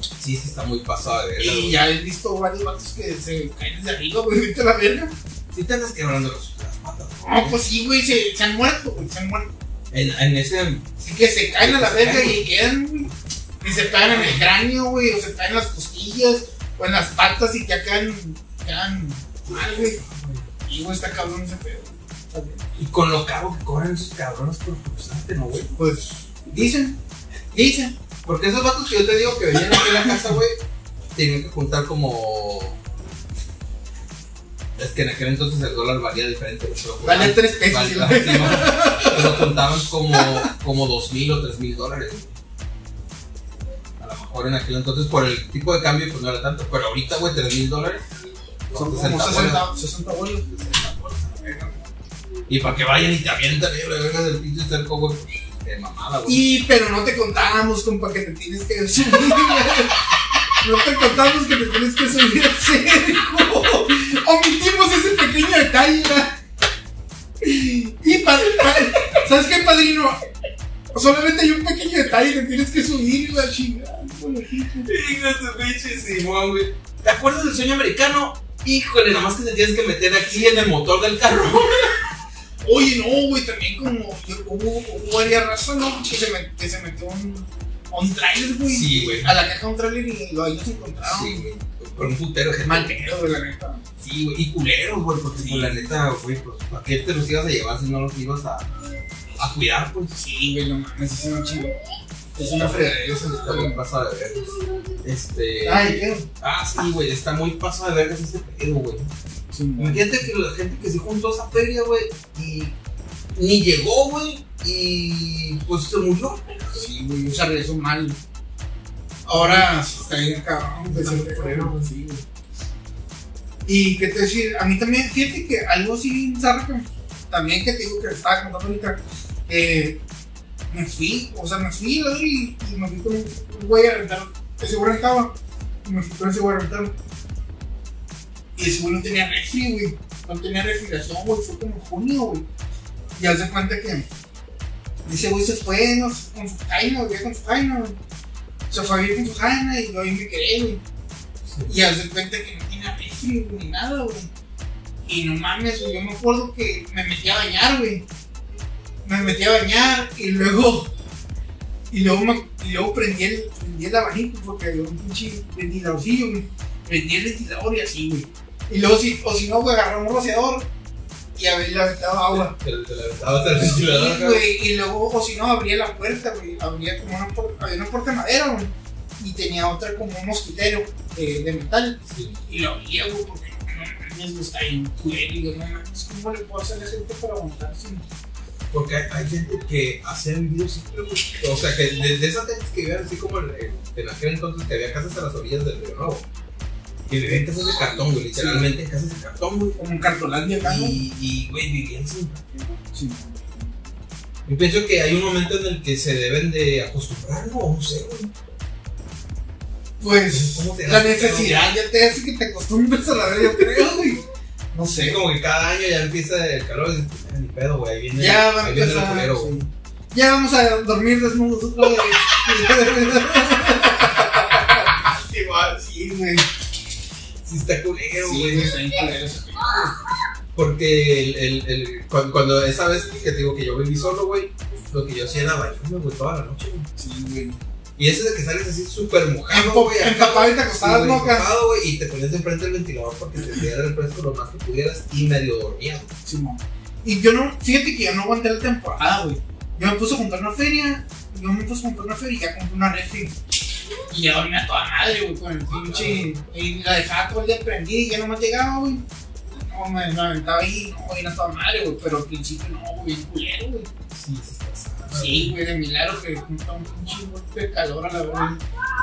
S2: sí, sí está muy pasado de
S1: Y ya he visto varios vatos que se caen desde arriba, güey, vete a la verga.
S2: Sí te andas quebrando los- las patas.
S1: No, pues sí, güey, se, se han muerto, güey, se han muerto.
S2: En, en ese...
S1: Así que se caen a la verga y quedan, güey. Y se caen en el cráneo, güey, o se caen en las costillas, o en las patas y ya quedan, quedan mal, güey. Y, güey, está cabrón ese pedo.
S2: Y con lo caro que cobran esos cabrones por pulsarte, ¿no, güey?
S1: Pues, dicen, dicen.
S2: Porque esos vatos que yo te digo que venían aquí a la casa, güey, tenían que juntar como. Es que en aquel entonces el dólar valía diferente.
S1: Vale
S2: juntaban-
S1: tres pesos.
S2: pero contaban como, como dos mil o tres mil dólares. A lo mejor en aquel entonces por el tipo de cambio pues no era tanto. Pero ahorita, güey, tres mil dólares.
S1: Son como
S2: 60 bolas.
S1: 60, 60 bolos.
S2: Y para que vayan y te avientan ahí la verga del pinche cerco, güey. pues, De mamada, güey.
S1: Y, pero no te contábamos, compa, que te tienes que subir. No te contamos que te tienes que subir al cerco. Omitimos ese pequeño detalle. ¿verdad? Y, pa- pa- ¿sabes qué, padrino? Solamente hay un pequeño detalle que tienes que subir la chingada.
S2: de su pinche Simón, güey. ¿Te acuerdas del sueño americano? Híjole, nomás que te tienes que meter aquí en el motor del carro. *laughs*
S1: Oye, no, güey, también como hubo, hubo varias razas, ¿no? Que se, met- que se metió un, un trailer, güey.
S2: Sí, güey.
S1: A la caja un trailer y lo se encontraron.
S2: Sí, güey. Con un putero gente.
S1: Mal pedo, güey, la neta.
S2: Sí, güey. Y culeros, güey. Porque
S1: Sí.
S2: pues, la neta, güey, pues, ¿para qué te los ibas a llevar si no los ibas a, a cuidar, pues?
S1: Sí, güey, no mames, es un chido. Es una fregadera.
S2: Está muy pasado de vergas. Este.
S1: Ay, ¿qué?
S2: Ah, sí, güey. Está muy pasado de vergas este pedo, güey.
S1: Sí,
S2: Imagínate que la gente que se juntó a esa feria, güey, y ni llegó, güey, y pues se murió.
S1: Sí, güey, o sea, regresó mal. Ahora está bien cabrón, pues, sí, güey. Y qué te decir, a mí también, fíjate que algo zarra, que también que te digo que estaba contando ahorita, eh, me fui, o sea, me fui y, me fui con un güey a rentar, ese güey rentaba, y me fui con ese güey a rentar. Y ese güey no tenía refri, güey, no tenía refrigeración, güey, fue como junio, güey. Y haz de cuenta que ese güey se fue no, con su jaina, vivía con su jaina, güey. Se fue a vivir con su jaina y yo ahí me quedé, güey. Y haz de cuenta que no tenía refri güey, ni nada, güey. Y no mames, güey, yo me acuerdo que me metí a bañar, güey. Me metí a bañar y luego. Y luego, me- y luego prendí, el, prendí el abanico porque había un pinche ventiladorcillo, güey. Prendí el ventilador y así, güey. Y luego, si, o si no, güey, agarré un rociador y a ver, le aventaba agua.
S2: Te, te aventabas al ventilador
S1: güey, y luego, o si no, abría la puerta, güey. Abría como una, había una puerta de madera, güey. Y tenía otra como un mosquitero de, de metal.
S2: Sí.
S1: Y lo abría, güey, porque no mames, güey, está bien culero. Y yo, no mames, ¿cómo le puedo hacer a la gente para aguantarse?
S2: Porque hay, hay gente que así ha vivido siempre. O sea, que de, de esas gentes que vivían así como en, en- en aquel entonces, que había casas a las orillas del Río Nuevo. Que vivían casas de cartón, güey. Literalmente en casas de cartón, güey.
S1: Como un cartolandia acá.
S2: Y, y, güey, vivían sin
S1: Sí.
S2: Yo pienso que hay un momento en el que se deben de acostumbrar, ¿no? No sé, güey.
S1: Pues,
S2: ¿Cómo te
S1: la necesidad ya te hace que te acostumbres a la yo creo, güey. No
S2: Sí,
S1: sé.
S2: como que cada año ya empieza el calor y dices, "Ah, ni pedo, güey, viene,
S1: Ya va a
S2: ahí viene el
S1: empezar.
S2: culero,
S1: sí. Ya vamos a dormir desnudos otra vez. *laughs*
S2: Igual,
S1: sí, güey.
S2: sí está culero,
S1: Sí,
S2: güey.
S1: güey, está culero.
S2: Porque el, el, el, cuando, cuando esa vez que te digo que yo viví solo, güey, lo que yo hacía era bañarme, güey, toda la noche, güey.
S1: Sí, güey.
S2: Y ese de que sales así súper mojado, güey.
S1: empapado y te
S2: sí,
S1: acostabas,
S2: empapado, güey, y te ponías enfrente del ventilador para que te diera el fresco lo más que pudieras y medio dormías.
S1: Simón. Y yo no, fíjate que yo no aguanté la temporada, güey. Yo me puse a comprar una feria, yo me puse a comprar una feria y ya compré una refri. Y ya dormía toda madre, güey, con el pinche. Y la dejaba todo el día prendida y ya no me llegaba, güey. No, me, me aventaba ahí, no, era toda madre, güey. Pero al principio no, güey, culero, güey.
S2: Sí, sí.
S1: Sí, güey, de milagro que junta un pinche golpe de calor a la verdad.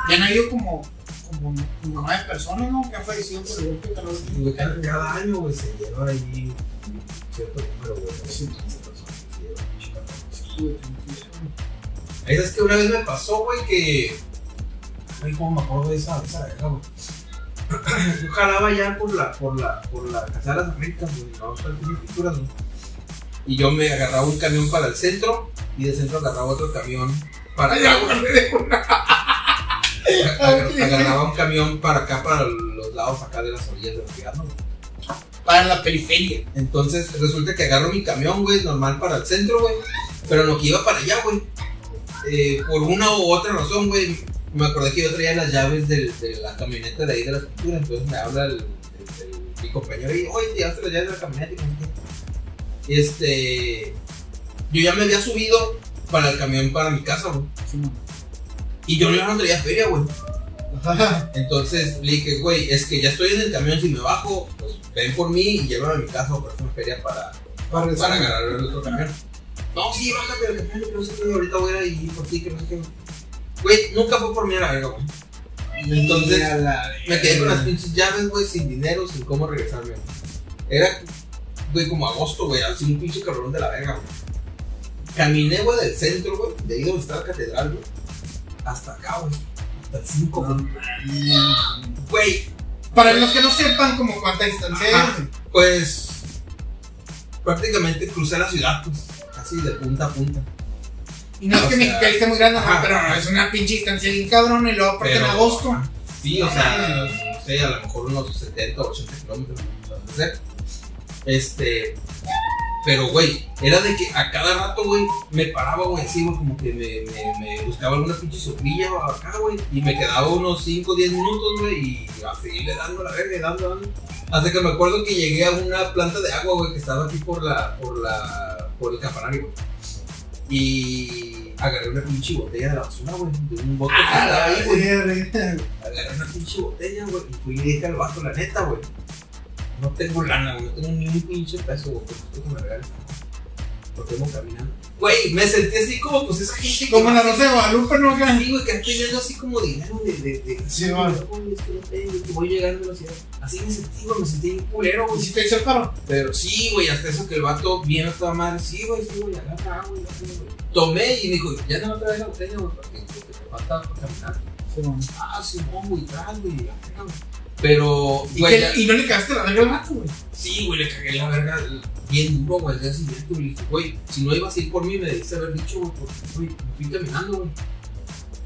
S1: Ya no ha habido como, como, como nueve personas, ¿no? Que han fallecido por el golpe de calor.
S2: Y, güey, cada, cada año, güey, se lleva ahí cierto número, güey. de
S1: Sí.
S2: Esa es que una vez me pasó, güey, que. Ay, cómo me acuerdo de esa, de esa verga, güey. *clears throat* Yo jalaba ya por la, por la, por la casa de las Américas, güey, no, para las pinturas, güey. Y yo me agarraba un camión para el centro y de centro agarraba otro camión para acá,
S1: de
S2: Agarraba un camión para acá, para los lados acá de las orillas del Tirano, güey.
S1: Para la periferia.
S2: Entonces resulta que agarro mi camión, güey, normal para el centro, güey. Pero no que iba para allá, güey. Eh, por una u otra razón, güey. Me acordé que yo traía las llaves del- de la camioneta de ahí de la escultura. Entonces me habla el, el- el- mi compañero y, oye, te llevaste las llaves de la camioneta y. Este. Yo ya me había subido para el camión para mi casa, güey.
S1: Sí.
S2: Y yo no traía feria, güey.
S1: Ajá.
S2: Entonces le dije, güey, es que ya estoy en el camión. Si me bajo, pues ven por mí y llévame a mi casa o una feria para,
S1: Para regresar.
S2: para agarrar el otro camión. No, sí, bájate del camión, que no sé qué, ahorita voy a ir por ti, que no sé qué. Güey, nunca fue por mí a la verga, güey. Entonces, Me quedé con las pinches llaves, güey, sin dinero, sin cómo regresarme. Era, güey, como agosto, güey, así un pinche cabrón de la verga, güey. Caminé, güey, del centro, güey, de ahí donde está la catedral, güey, hasta acá, güey. Hasta el 5,
S1: No
S2: güey.
S1: mames.
S2: Güey,
S1: Para los que no sepan como cuánta distancia
S2: Ajá.
S1: es.
S2: pues, prácticamente crucé la ciudad, pues, así de punta a punta.
S1: Y no es
S2: O
S1: que
S2: sea,
S1: Mexicali esté muy grande, no,
S2: ajá.
S1: pero no, es una pinche distancia bien cabrón. Y luego aparte en agosto.
S2: Sí, o sea, no sé, a lo mejor unos 70, 80 kilómetros, no sé. Este, pero güey, era de que a cada rato, güey, me paraba, güey, así, güey, como que me, me, me buscaba alguna pinche soplilla acá, güey, y me quedaba unos 5, 10 minutos, güey, y a seguirle dando la verga, dando, dando. Hasta que me acuerdo que llegué a una planta de agua, güey, que estaba aquí por la, por la, por el campanario, güey. Y agarré una pinche botella de la basura, güey, de un bote que estaba ahí, güey. Agarré una pinche botella, güey, y fui y dije al vato, la neta, güey. No tengo lana, güey, no tengo ni un pinche peso, güey, esto que me regales. Lo tengo caminando. Güey, me sentí así como, pues esa gente que.
S1: Como en
S2: va
S1: la Rosa de Guadalupe, ¿no? Acá.
S2: Sí, güey, que estoy viendo así como dinero de. de, de
S1: Sí, va.
S2: güey, es que no tengo, que voy llegando a la ciudad. Así me sentí, güey, me sentí bien culero,
S1: ¿Y
S2: güey.
S1: si te hizo el paro?
S2: Pero sí, güey, hasta eso que el vato viene a toda madre. Sí, güey, sí, güey, agarra, agarra, güey. Tomé y dijo, ya no me traes la botella, güey, porque porque te falta por caminar.
S1: Sí.
S2: Ah, Simón, güey, verga, güey. Pero,
S1: ¿Y,
S2: güey,
S1: que-
S2: ya-
S1: y no le cagaste la verga al vato, güey.
S2: sí, güey, le cagué la verga bien duro, güey, día siguiente, güey. Le dije, güey, si no ibas a ir por mí, me debiste haber dicho, güey, porque, güey, me fui caminando, güey.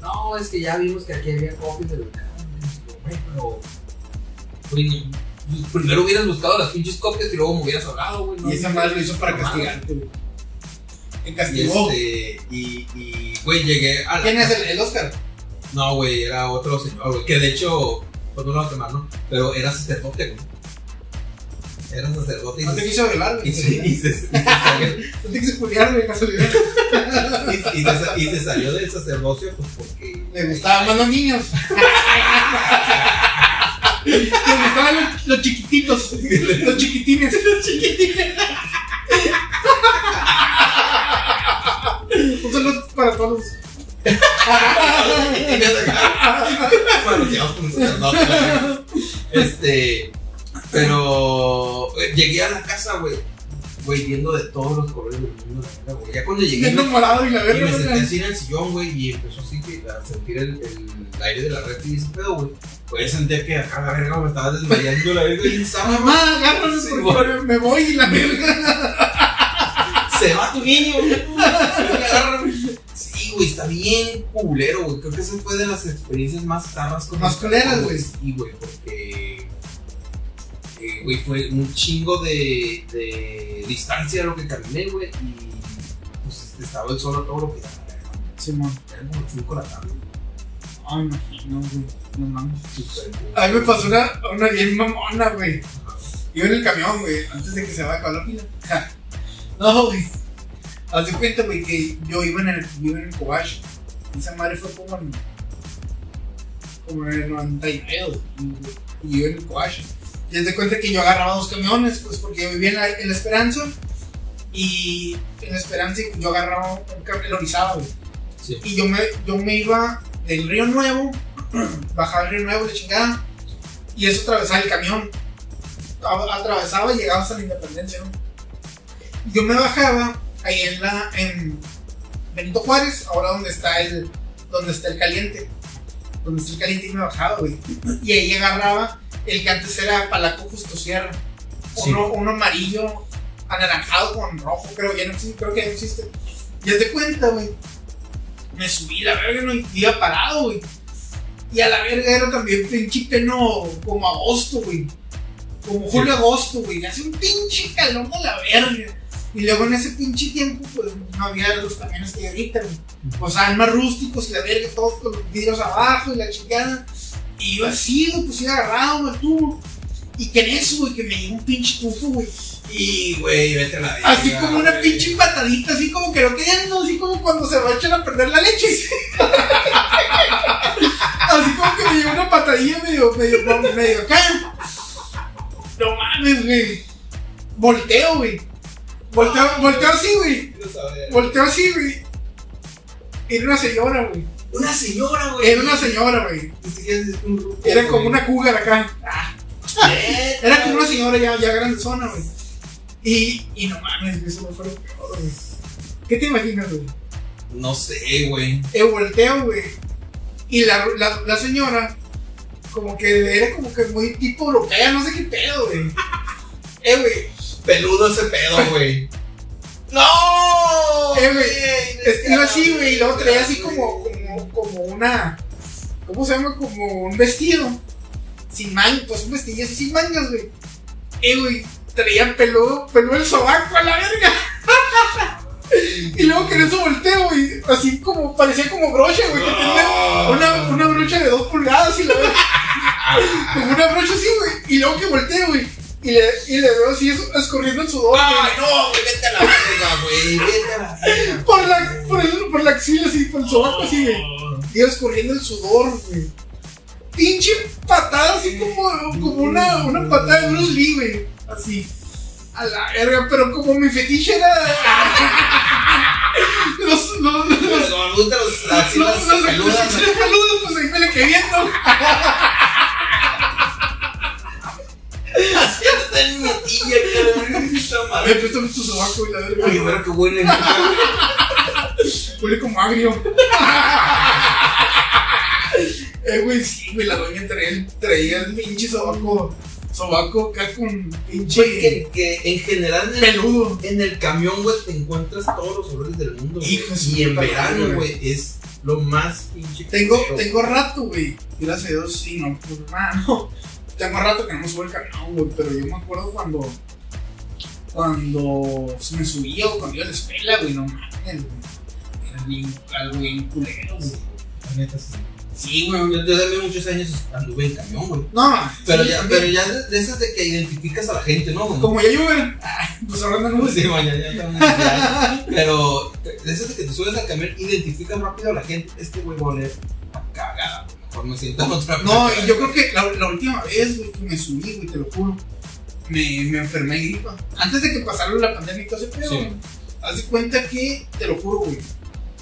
S2: No, es que ya vimos que aquí había copias del mercado, güey, pero, güey, no, primero hubieras buscado las pinches copias y luego me hubieras hablado, güey. no,
S1: Y esa madre lo hizo para castigarte, güey.
S2: Y
S1: castigó.
S2: este, y, y, güey, llegué a la
S1: ¿Quién es el, el Oscar?
S2: No, güey, era otro señor, güey, que de hecho, pues no lo vamos a quemar, ¿no? Pero era sacerdote, güey. Era sacerdote y
S1: No te
S2: se,
S1: quiso violar,
S2: y
S1: güey.
S2: se, y se- y se salió, *laughs*
S1: No te quiso culiar, güey, casualidad. *laughs*
S2: y- y se- y se salió del sacerdocio, pues porque.
S1: Le gustaban más los niños. *laughs* Le gustaban los, los chiquititos. Los chiquitines. Los chiquitines. Un saludo para todos.
S2: Bueno. Este. Pero. eh, Llegué a la casa, güey. Güey, viendo de todos los colores del mundo, güey. Ya cuando llegué,
S1: enamorado y la
S2: Y me
S1: verga.
S2: senté así en el sillón, güey, y empezó así que a sentir el, el aire de la red y ese pedo, güey. Pues sentía que acá la verga me estaba desmayando la verga y estaba,
S1: Mamá, agárrame
S2: Sí,
S1: porque me, me voy y la verga.
S2: se va tu niño. Sí, güey, está bien culero, güey. Creo que esa fue de las experiencias más zarras con
S1: Más culeras, güey.
S2: Sí, güey, porque. eh, Güey, fue un chingo de, de distancia lo que caminé, güey. Y pues estaba el sol a todo lo que daba.
S1: Simón.
S2: Eran como las 5 de la tarde.
S1: Ay, imagino, güey. No mames. A mí me pasó una, una bien mamona, güey. Iba en el camión, güey, antes de que se vaya a acabar la pila. *laughs* No, güey. Haz de cuenta, güey, que yo iba en el, iba en el Cobach. Esa madre fue como en. como en el 99, güey, Y yo en el Cobach. Y haz de cuenta que yo agarraba dos camiones, pues porque yo vivía en la, en la Esperanza. Y en la Esperanza yo agarraba un camión, güey.
S2: Sí.
S1: Y yo me, yo me iba del Río Nuevo, *clears throat* bajaba el Río Nuevo de chingada, y eso atravesaba el camión. Atravesaba y llegaba hasta la independencia, ¿no? Yo me bajaba ahí en la. en, Benito Juárez, ahora donde está el, donde está el caliente. Donde está el caliente y me bajaba, güey. Y ahí agarraba el que antes era Palaco Justo Sierra.
S2: Sí.
S1: Uno, uno amarillo, anaranjado con rojo, creo, ya no existe, creo que ya no existe. Ya te cuenta, güey. Me subí la verga, no y iba parado, güey. Y a la verga era también pinche peno como agosto, güey. Como julio agosto, güey. Hace un pinche calor de la verga. Y luego en ese pinche tiempo, pues no había los camiones que hay ahorita, güey. O sea, más rústicos y la verga, todos con los vidrios abajo y la chingada. Y yo así, güey, pues iba agarrado, güey, tubo. Y que en eso, güey, que me llegó un pinche tufo, güey.
S2: Y, güey, vete a la verga.
S1: Así como una
S2: güey.
S1: pinche patadita, así como que lo quedan, ¿no? así como cuando se va a echar a perder la leche. *laughs* así como que me dio una patadilla medio, medio, medio acá. No mames, güey. Volteo, güey. Volteo, volteo así, güey. Volteo así, güey. Era una señora, güey.
S2: Una señora, güey.
S1: Era una señora, güey. Era como una cougar acá. Ah, Era como una señora ya, ya grande zona, güey. Y, y no mames, eso me fue lo peor, güey. ¿Qué te imaginas, güey?
S2: No sé, güey.
S1: Eh, volteo, güey. Y la, la, la señora, como que era como que muy tipo europea, no sé qué pedo, güey. Eh, güey.
S2: Peludo ese pedo, güey. ¡No!
S1: Eh, güey. así, güey, y luego traía así como, como, como una. ¿Cómo se llama? Como un vestido. Sin mangas, pues un vestido así sin mangas, güey. Eh, güey. Traía peludo, peludo el sobaco a la verga. *laughs* y luego que en eso volteo, güey. Así como, parecía como brocha, güey. Que tenía una, una brocha de dos pulgadas y la *laughs* como una brocha así, güey. Y luego que volteo, güey. Y le, y le veo así es- escurriendo el sudor, güey.
S2: ¡Ay, no, güey! Vete a la verga, güey. Vete a la verga.
S1: Por la, por, el, por la axila, así, por el sobaco, así, güey. Iba escurriendo el sudor, güey. Pinche patada, así como, como una, una patada de Bruce Lee, güey. Así. A la verga, pero como mi fetiche era. *laughs* los, los, los, los,
S2: los
S1: los, los, los, pues ahí me le quedé viendo.
S2: Haciéndote en mi tía, cabrón.
S1: Ver, préstame tu sobaco y la verga.
S2: Oye, pero qué bueno.
S1: Huele como agrio. eh, güey, sí, güey, la doña traía, traía el pinche sobaco. Sobaco acá con pinche.
S2: Güey, que, que en general en el,
S1: peludo.
S2: en el camión, güey, te encuentras todos los olores del mundo.
S1: Hijo
S2: Y en verano, güey, es lo más pinche.
S1: Tengo, tengo rato, güey. Gracias a Dios, sí, no, pues nada, no. Tengo rato que no me subo el camión, güey. Pero yo me acuerdo cuando. Cuando se me subía o cuando iba a la escuela, güey, no mames, güey. Era bien, algo bien culero, güey.
S2: La neta, sí.
S1: Sí, güey.
S2: Yo, también muchos años anduve en camión, güey.
S1: No,
S2: Pero,
S1: sí,
S2: ya,
S1: también.
S2: pero ya de, de esas de que identificas a la gente, ¿no? güey?
S1: Como ya llueve, ah, pues ahora nubes.
S2: Sí, mañana ya ya. Pero de esas de que te subes al camión, identificas rápido a la gente. Este güey va a oler a cagada, güey. Mejor me siento en otra
S1: No,
S2: parte.
S1: y yo creo que la, la última vez, güey, que me subí, güey, te lo juro, me, me enfermé de gripa. Antes de que pasara la pandemia y todo ese pedo,
S2: Sí.
S1: güey. Haz de cuenta que, te lo juro, güey,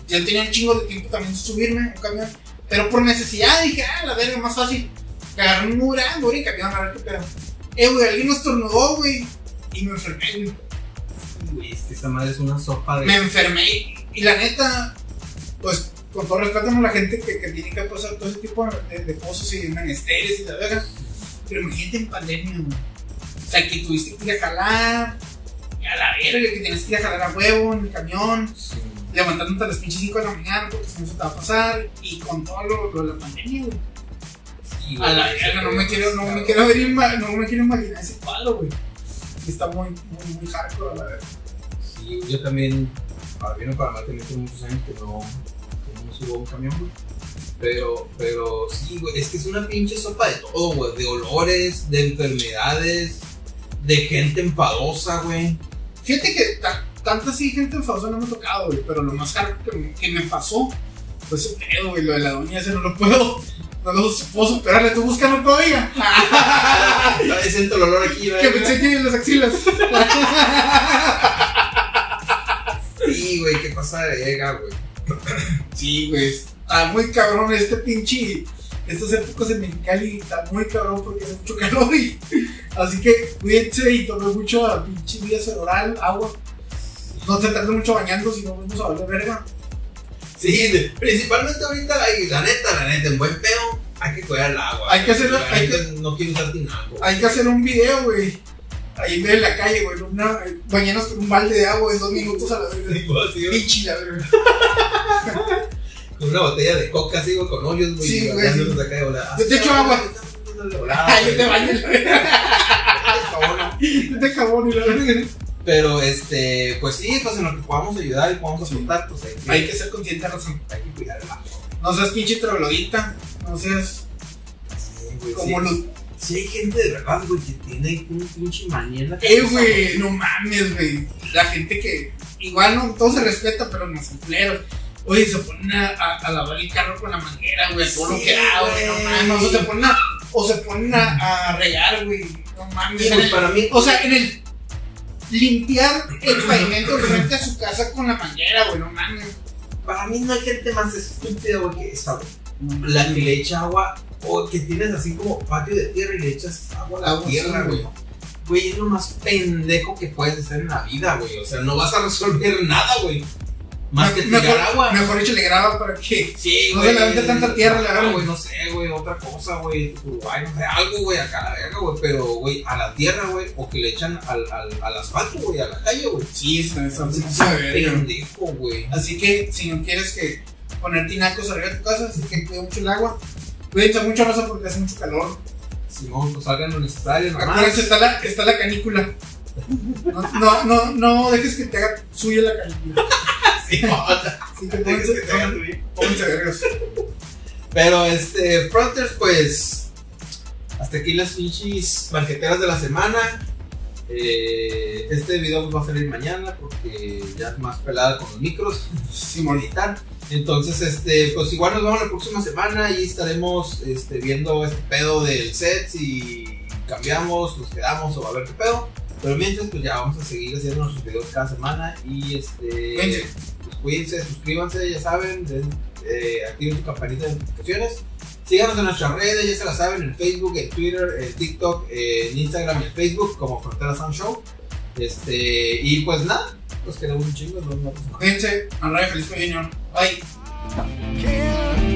S1: ya tenía un chingo de tiempo también de subirme a un camión, pero por necesidad dije, ah, la verga, más fácil. Agarré un ah, voy en camión a ver qué pedo. Eh, güey, alguien me estornudó, güey, y me enfermé, güey.
S2: Güey, esta madre es una sopa de.
S1: Me enfermé, y la neta, pues, con todo respeto a la gente que, que tiene que pasar todo ese tipo de, de cosas y menesteres y la verga. Pero imagínate en pandemia, güey. O sea, que tuviste que ir a jalar, a la verga, que tienes que ir a jalar a huevo en el camión,
S2: Sí.
S1: levantándote a las pinches 5 de la mañana porque si no se te va a pasar, y con todo lo, lo de la pandemia, güey.
S2: Sí,
S1: A la verga, no me quiero, no me quiero ver, no me quiero imaginar ese cuadro, güey. Está muy, muy, muy hardcore, a la verga.
S2: Sí, yo también, para bien o para mal, también tengo muchos años que no, subo a un camión, güey. Pero, pero sí, güey, es que es una pinche sopa de todo, güey. De olores, de enfermedades, de gente enfadosa, güey.
S1: Fíjate que ta- tanta así gente enfadosa no me ha tocado, güey, pero lo más caro que, me- que me pasó fue ese pedo, güey, lo de la doña ese no lo puedo, *laughs* no lo puedo superar, le estoy buscando todavía. *laughs*
S2: Todavía siento el olor aquí,
S1: que me chequen las axilas.
S2: Sí, güey, ¿qué pasa de llega, güey?
S1: Sí, güey, está muy cabrón este pinche, estas épocas en Mexicali está muy cabrón porque hace mucho calor y así que cuídense y tomen mucho a pinche vía cerebral, agua. No se tarden mucho bañando si no vamos a valer verga.
S2: Sí, principalmente ahorita, la neta, la neta, en buen pedo, hay que cuidar el agua.
S1: Hay que
S2: La
S1: hay
S2: No quiero usar tinaco.
S1: Hay que hacer un video, güey. Ahí en medio de la calle, güey. Una, bañarnos con un balde de agua en dos minutos a la vez. Pinche la verga. *laughs*
S2: Con una botella de coca, así, güey, con hoyos, güey.
S1: Sí, güey,
S2: acá. Ah,
S1: Yo te echo agua. Yo te baño te jabón y la verga.
S2: Pero, este, pues sí, pues en lo que podamos ayudar y podamos aportar, pues hay que,
S1: Hay que ser consciente, razón.
S2: hay que cuidar el agua.
S1: No seas pinche troglodita. No seas
S2: Sí, güey,
S1: como
S2: sí.
S1: los.
S2: Sí hay gente de verdad, güey, que tiene un pinche manía en la
S1: Eh, güey, no mames, güey. La gente que. Igual no, todo se respeta, pero no son culeros. Oye, se ponen a, a, a lavar el carro con la manguera, güey, todo lo que da, güey, no mames. O se ponen a, o se ponen a, a regar, güey, no mames.
S2: Sí,
S1: el-
S2: para mí,
S1: o sea, en el limpiar el pavimento frente a su casa con la manguera, güey, no mames.
S2: para mí no hay gente más estúpida, güey, que esa, güey. La que le echa agua, o que tienes así como patio de tierra y le echas agua a la
S1: Agua,
S2: tierra, güey. Güey, es lo más pendejo que puedes hacer en la vida, güey. O sea, no vas a resolver nada, güey. Más que tirar
S1: mejor,
S2: agua.
S1: Mejor échale grava para que.
S2: Sí,
S1: No
S2: güey.
S1: se levante tanta tierra,
S2: Ah,
S1: verdad.
S2: güey, no sé, güey, otra cosa, güey. Uruguay, no sé, algo, güey, acá a la verga, güey. Pero, güey, a la tierra, güey, o que le echan al, al, al asfalto, güey, a la calle, güey.
S1: Sí, está, está,
S2: Sí,
S1: está
S2: pendejo, güey.
S1: Así que si no quieres que poner tinacos arriba de tu casa, así que cuida mucho el agua. Cuídense mucho, Rosa, porque hace mucho calor.
S2: Simón, pues hagan lo necesario, nomás.
S1: Acuérdense, está la, está la canícula. No, no, no, no dejes que te haga suya la canícula. *laughs*
S2: Simón.
S1: Así que pónganse, pónganse, pónganse vergas.
S2: Pero este, Fronters, pues. Hasta aquí las pinches banqueteras de la semana. Eh, este video va a salir mañana porque ya es más pelada con los micros. Sin editar. Entonces, este, pues igual nos vemos la próxima semana y estaremos este, viendo este pedo del set. Si cambiamos, nos quedamos o a ver qué pedo. Pero mientras, pues ya vamos a seguir haciendo nuestros videos cada semana. Y este.
S1: Cuídense.
S2: pues cuídense, suscríbanse, ya saben, den, eh, activen su campanita de notificaciones. Síganos en nuestras redes, ya se la saben, en Facebook, en Twitter, en TikTok, en Instagram y en Facebook como Frontera Sound Show. Este, y pues nada, nos quedamos un chingo, no, no.
S1: Cuídense, Andrade Jalisco Junior. Bye.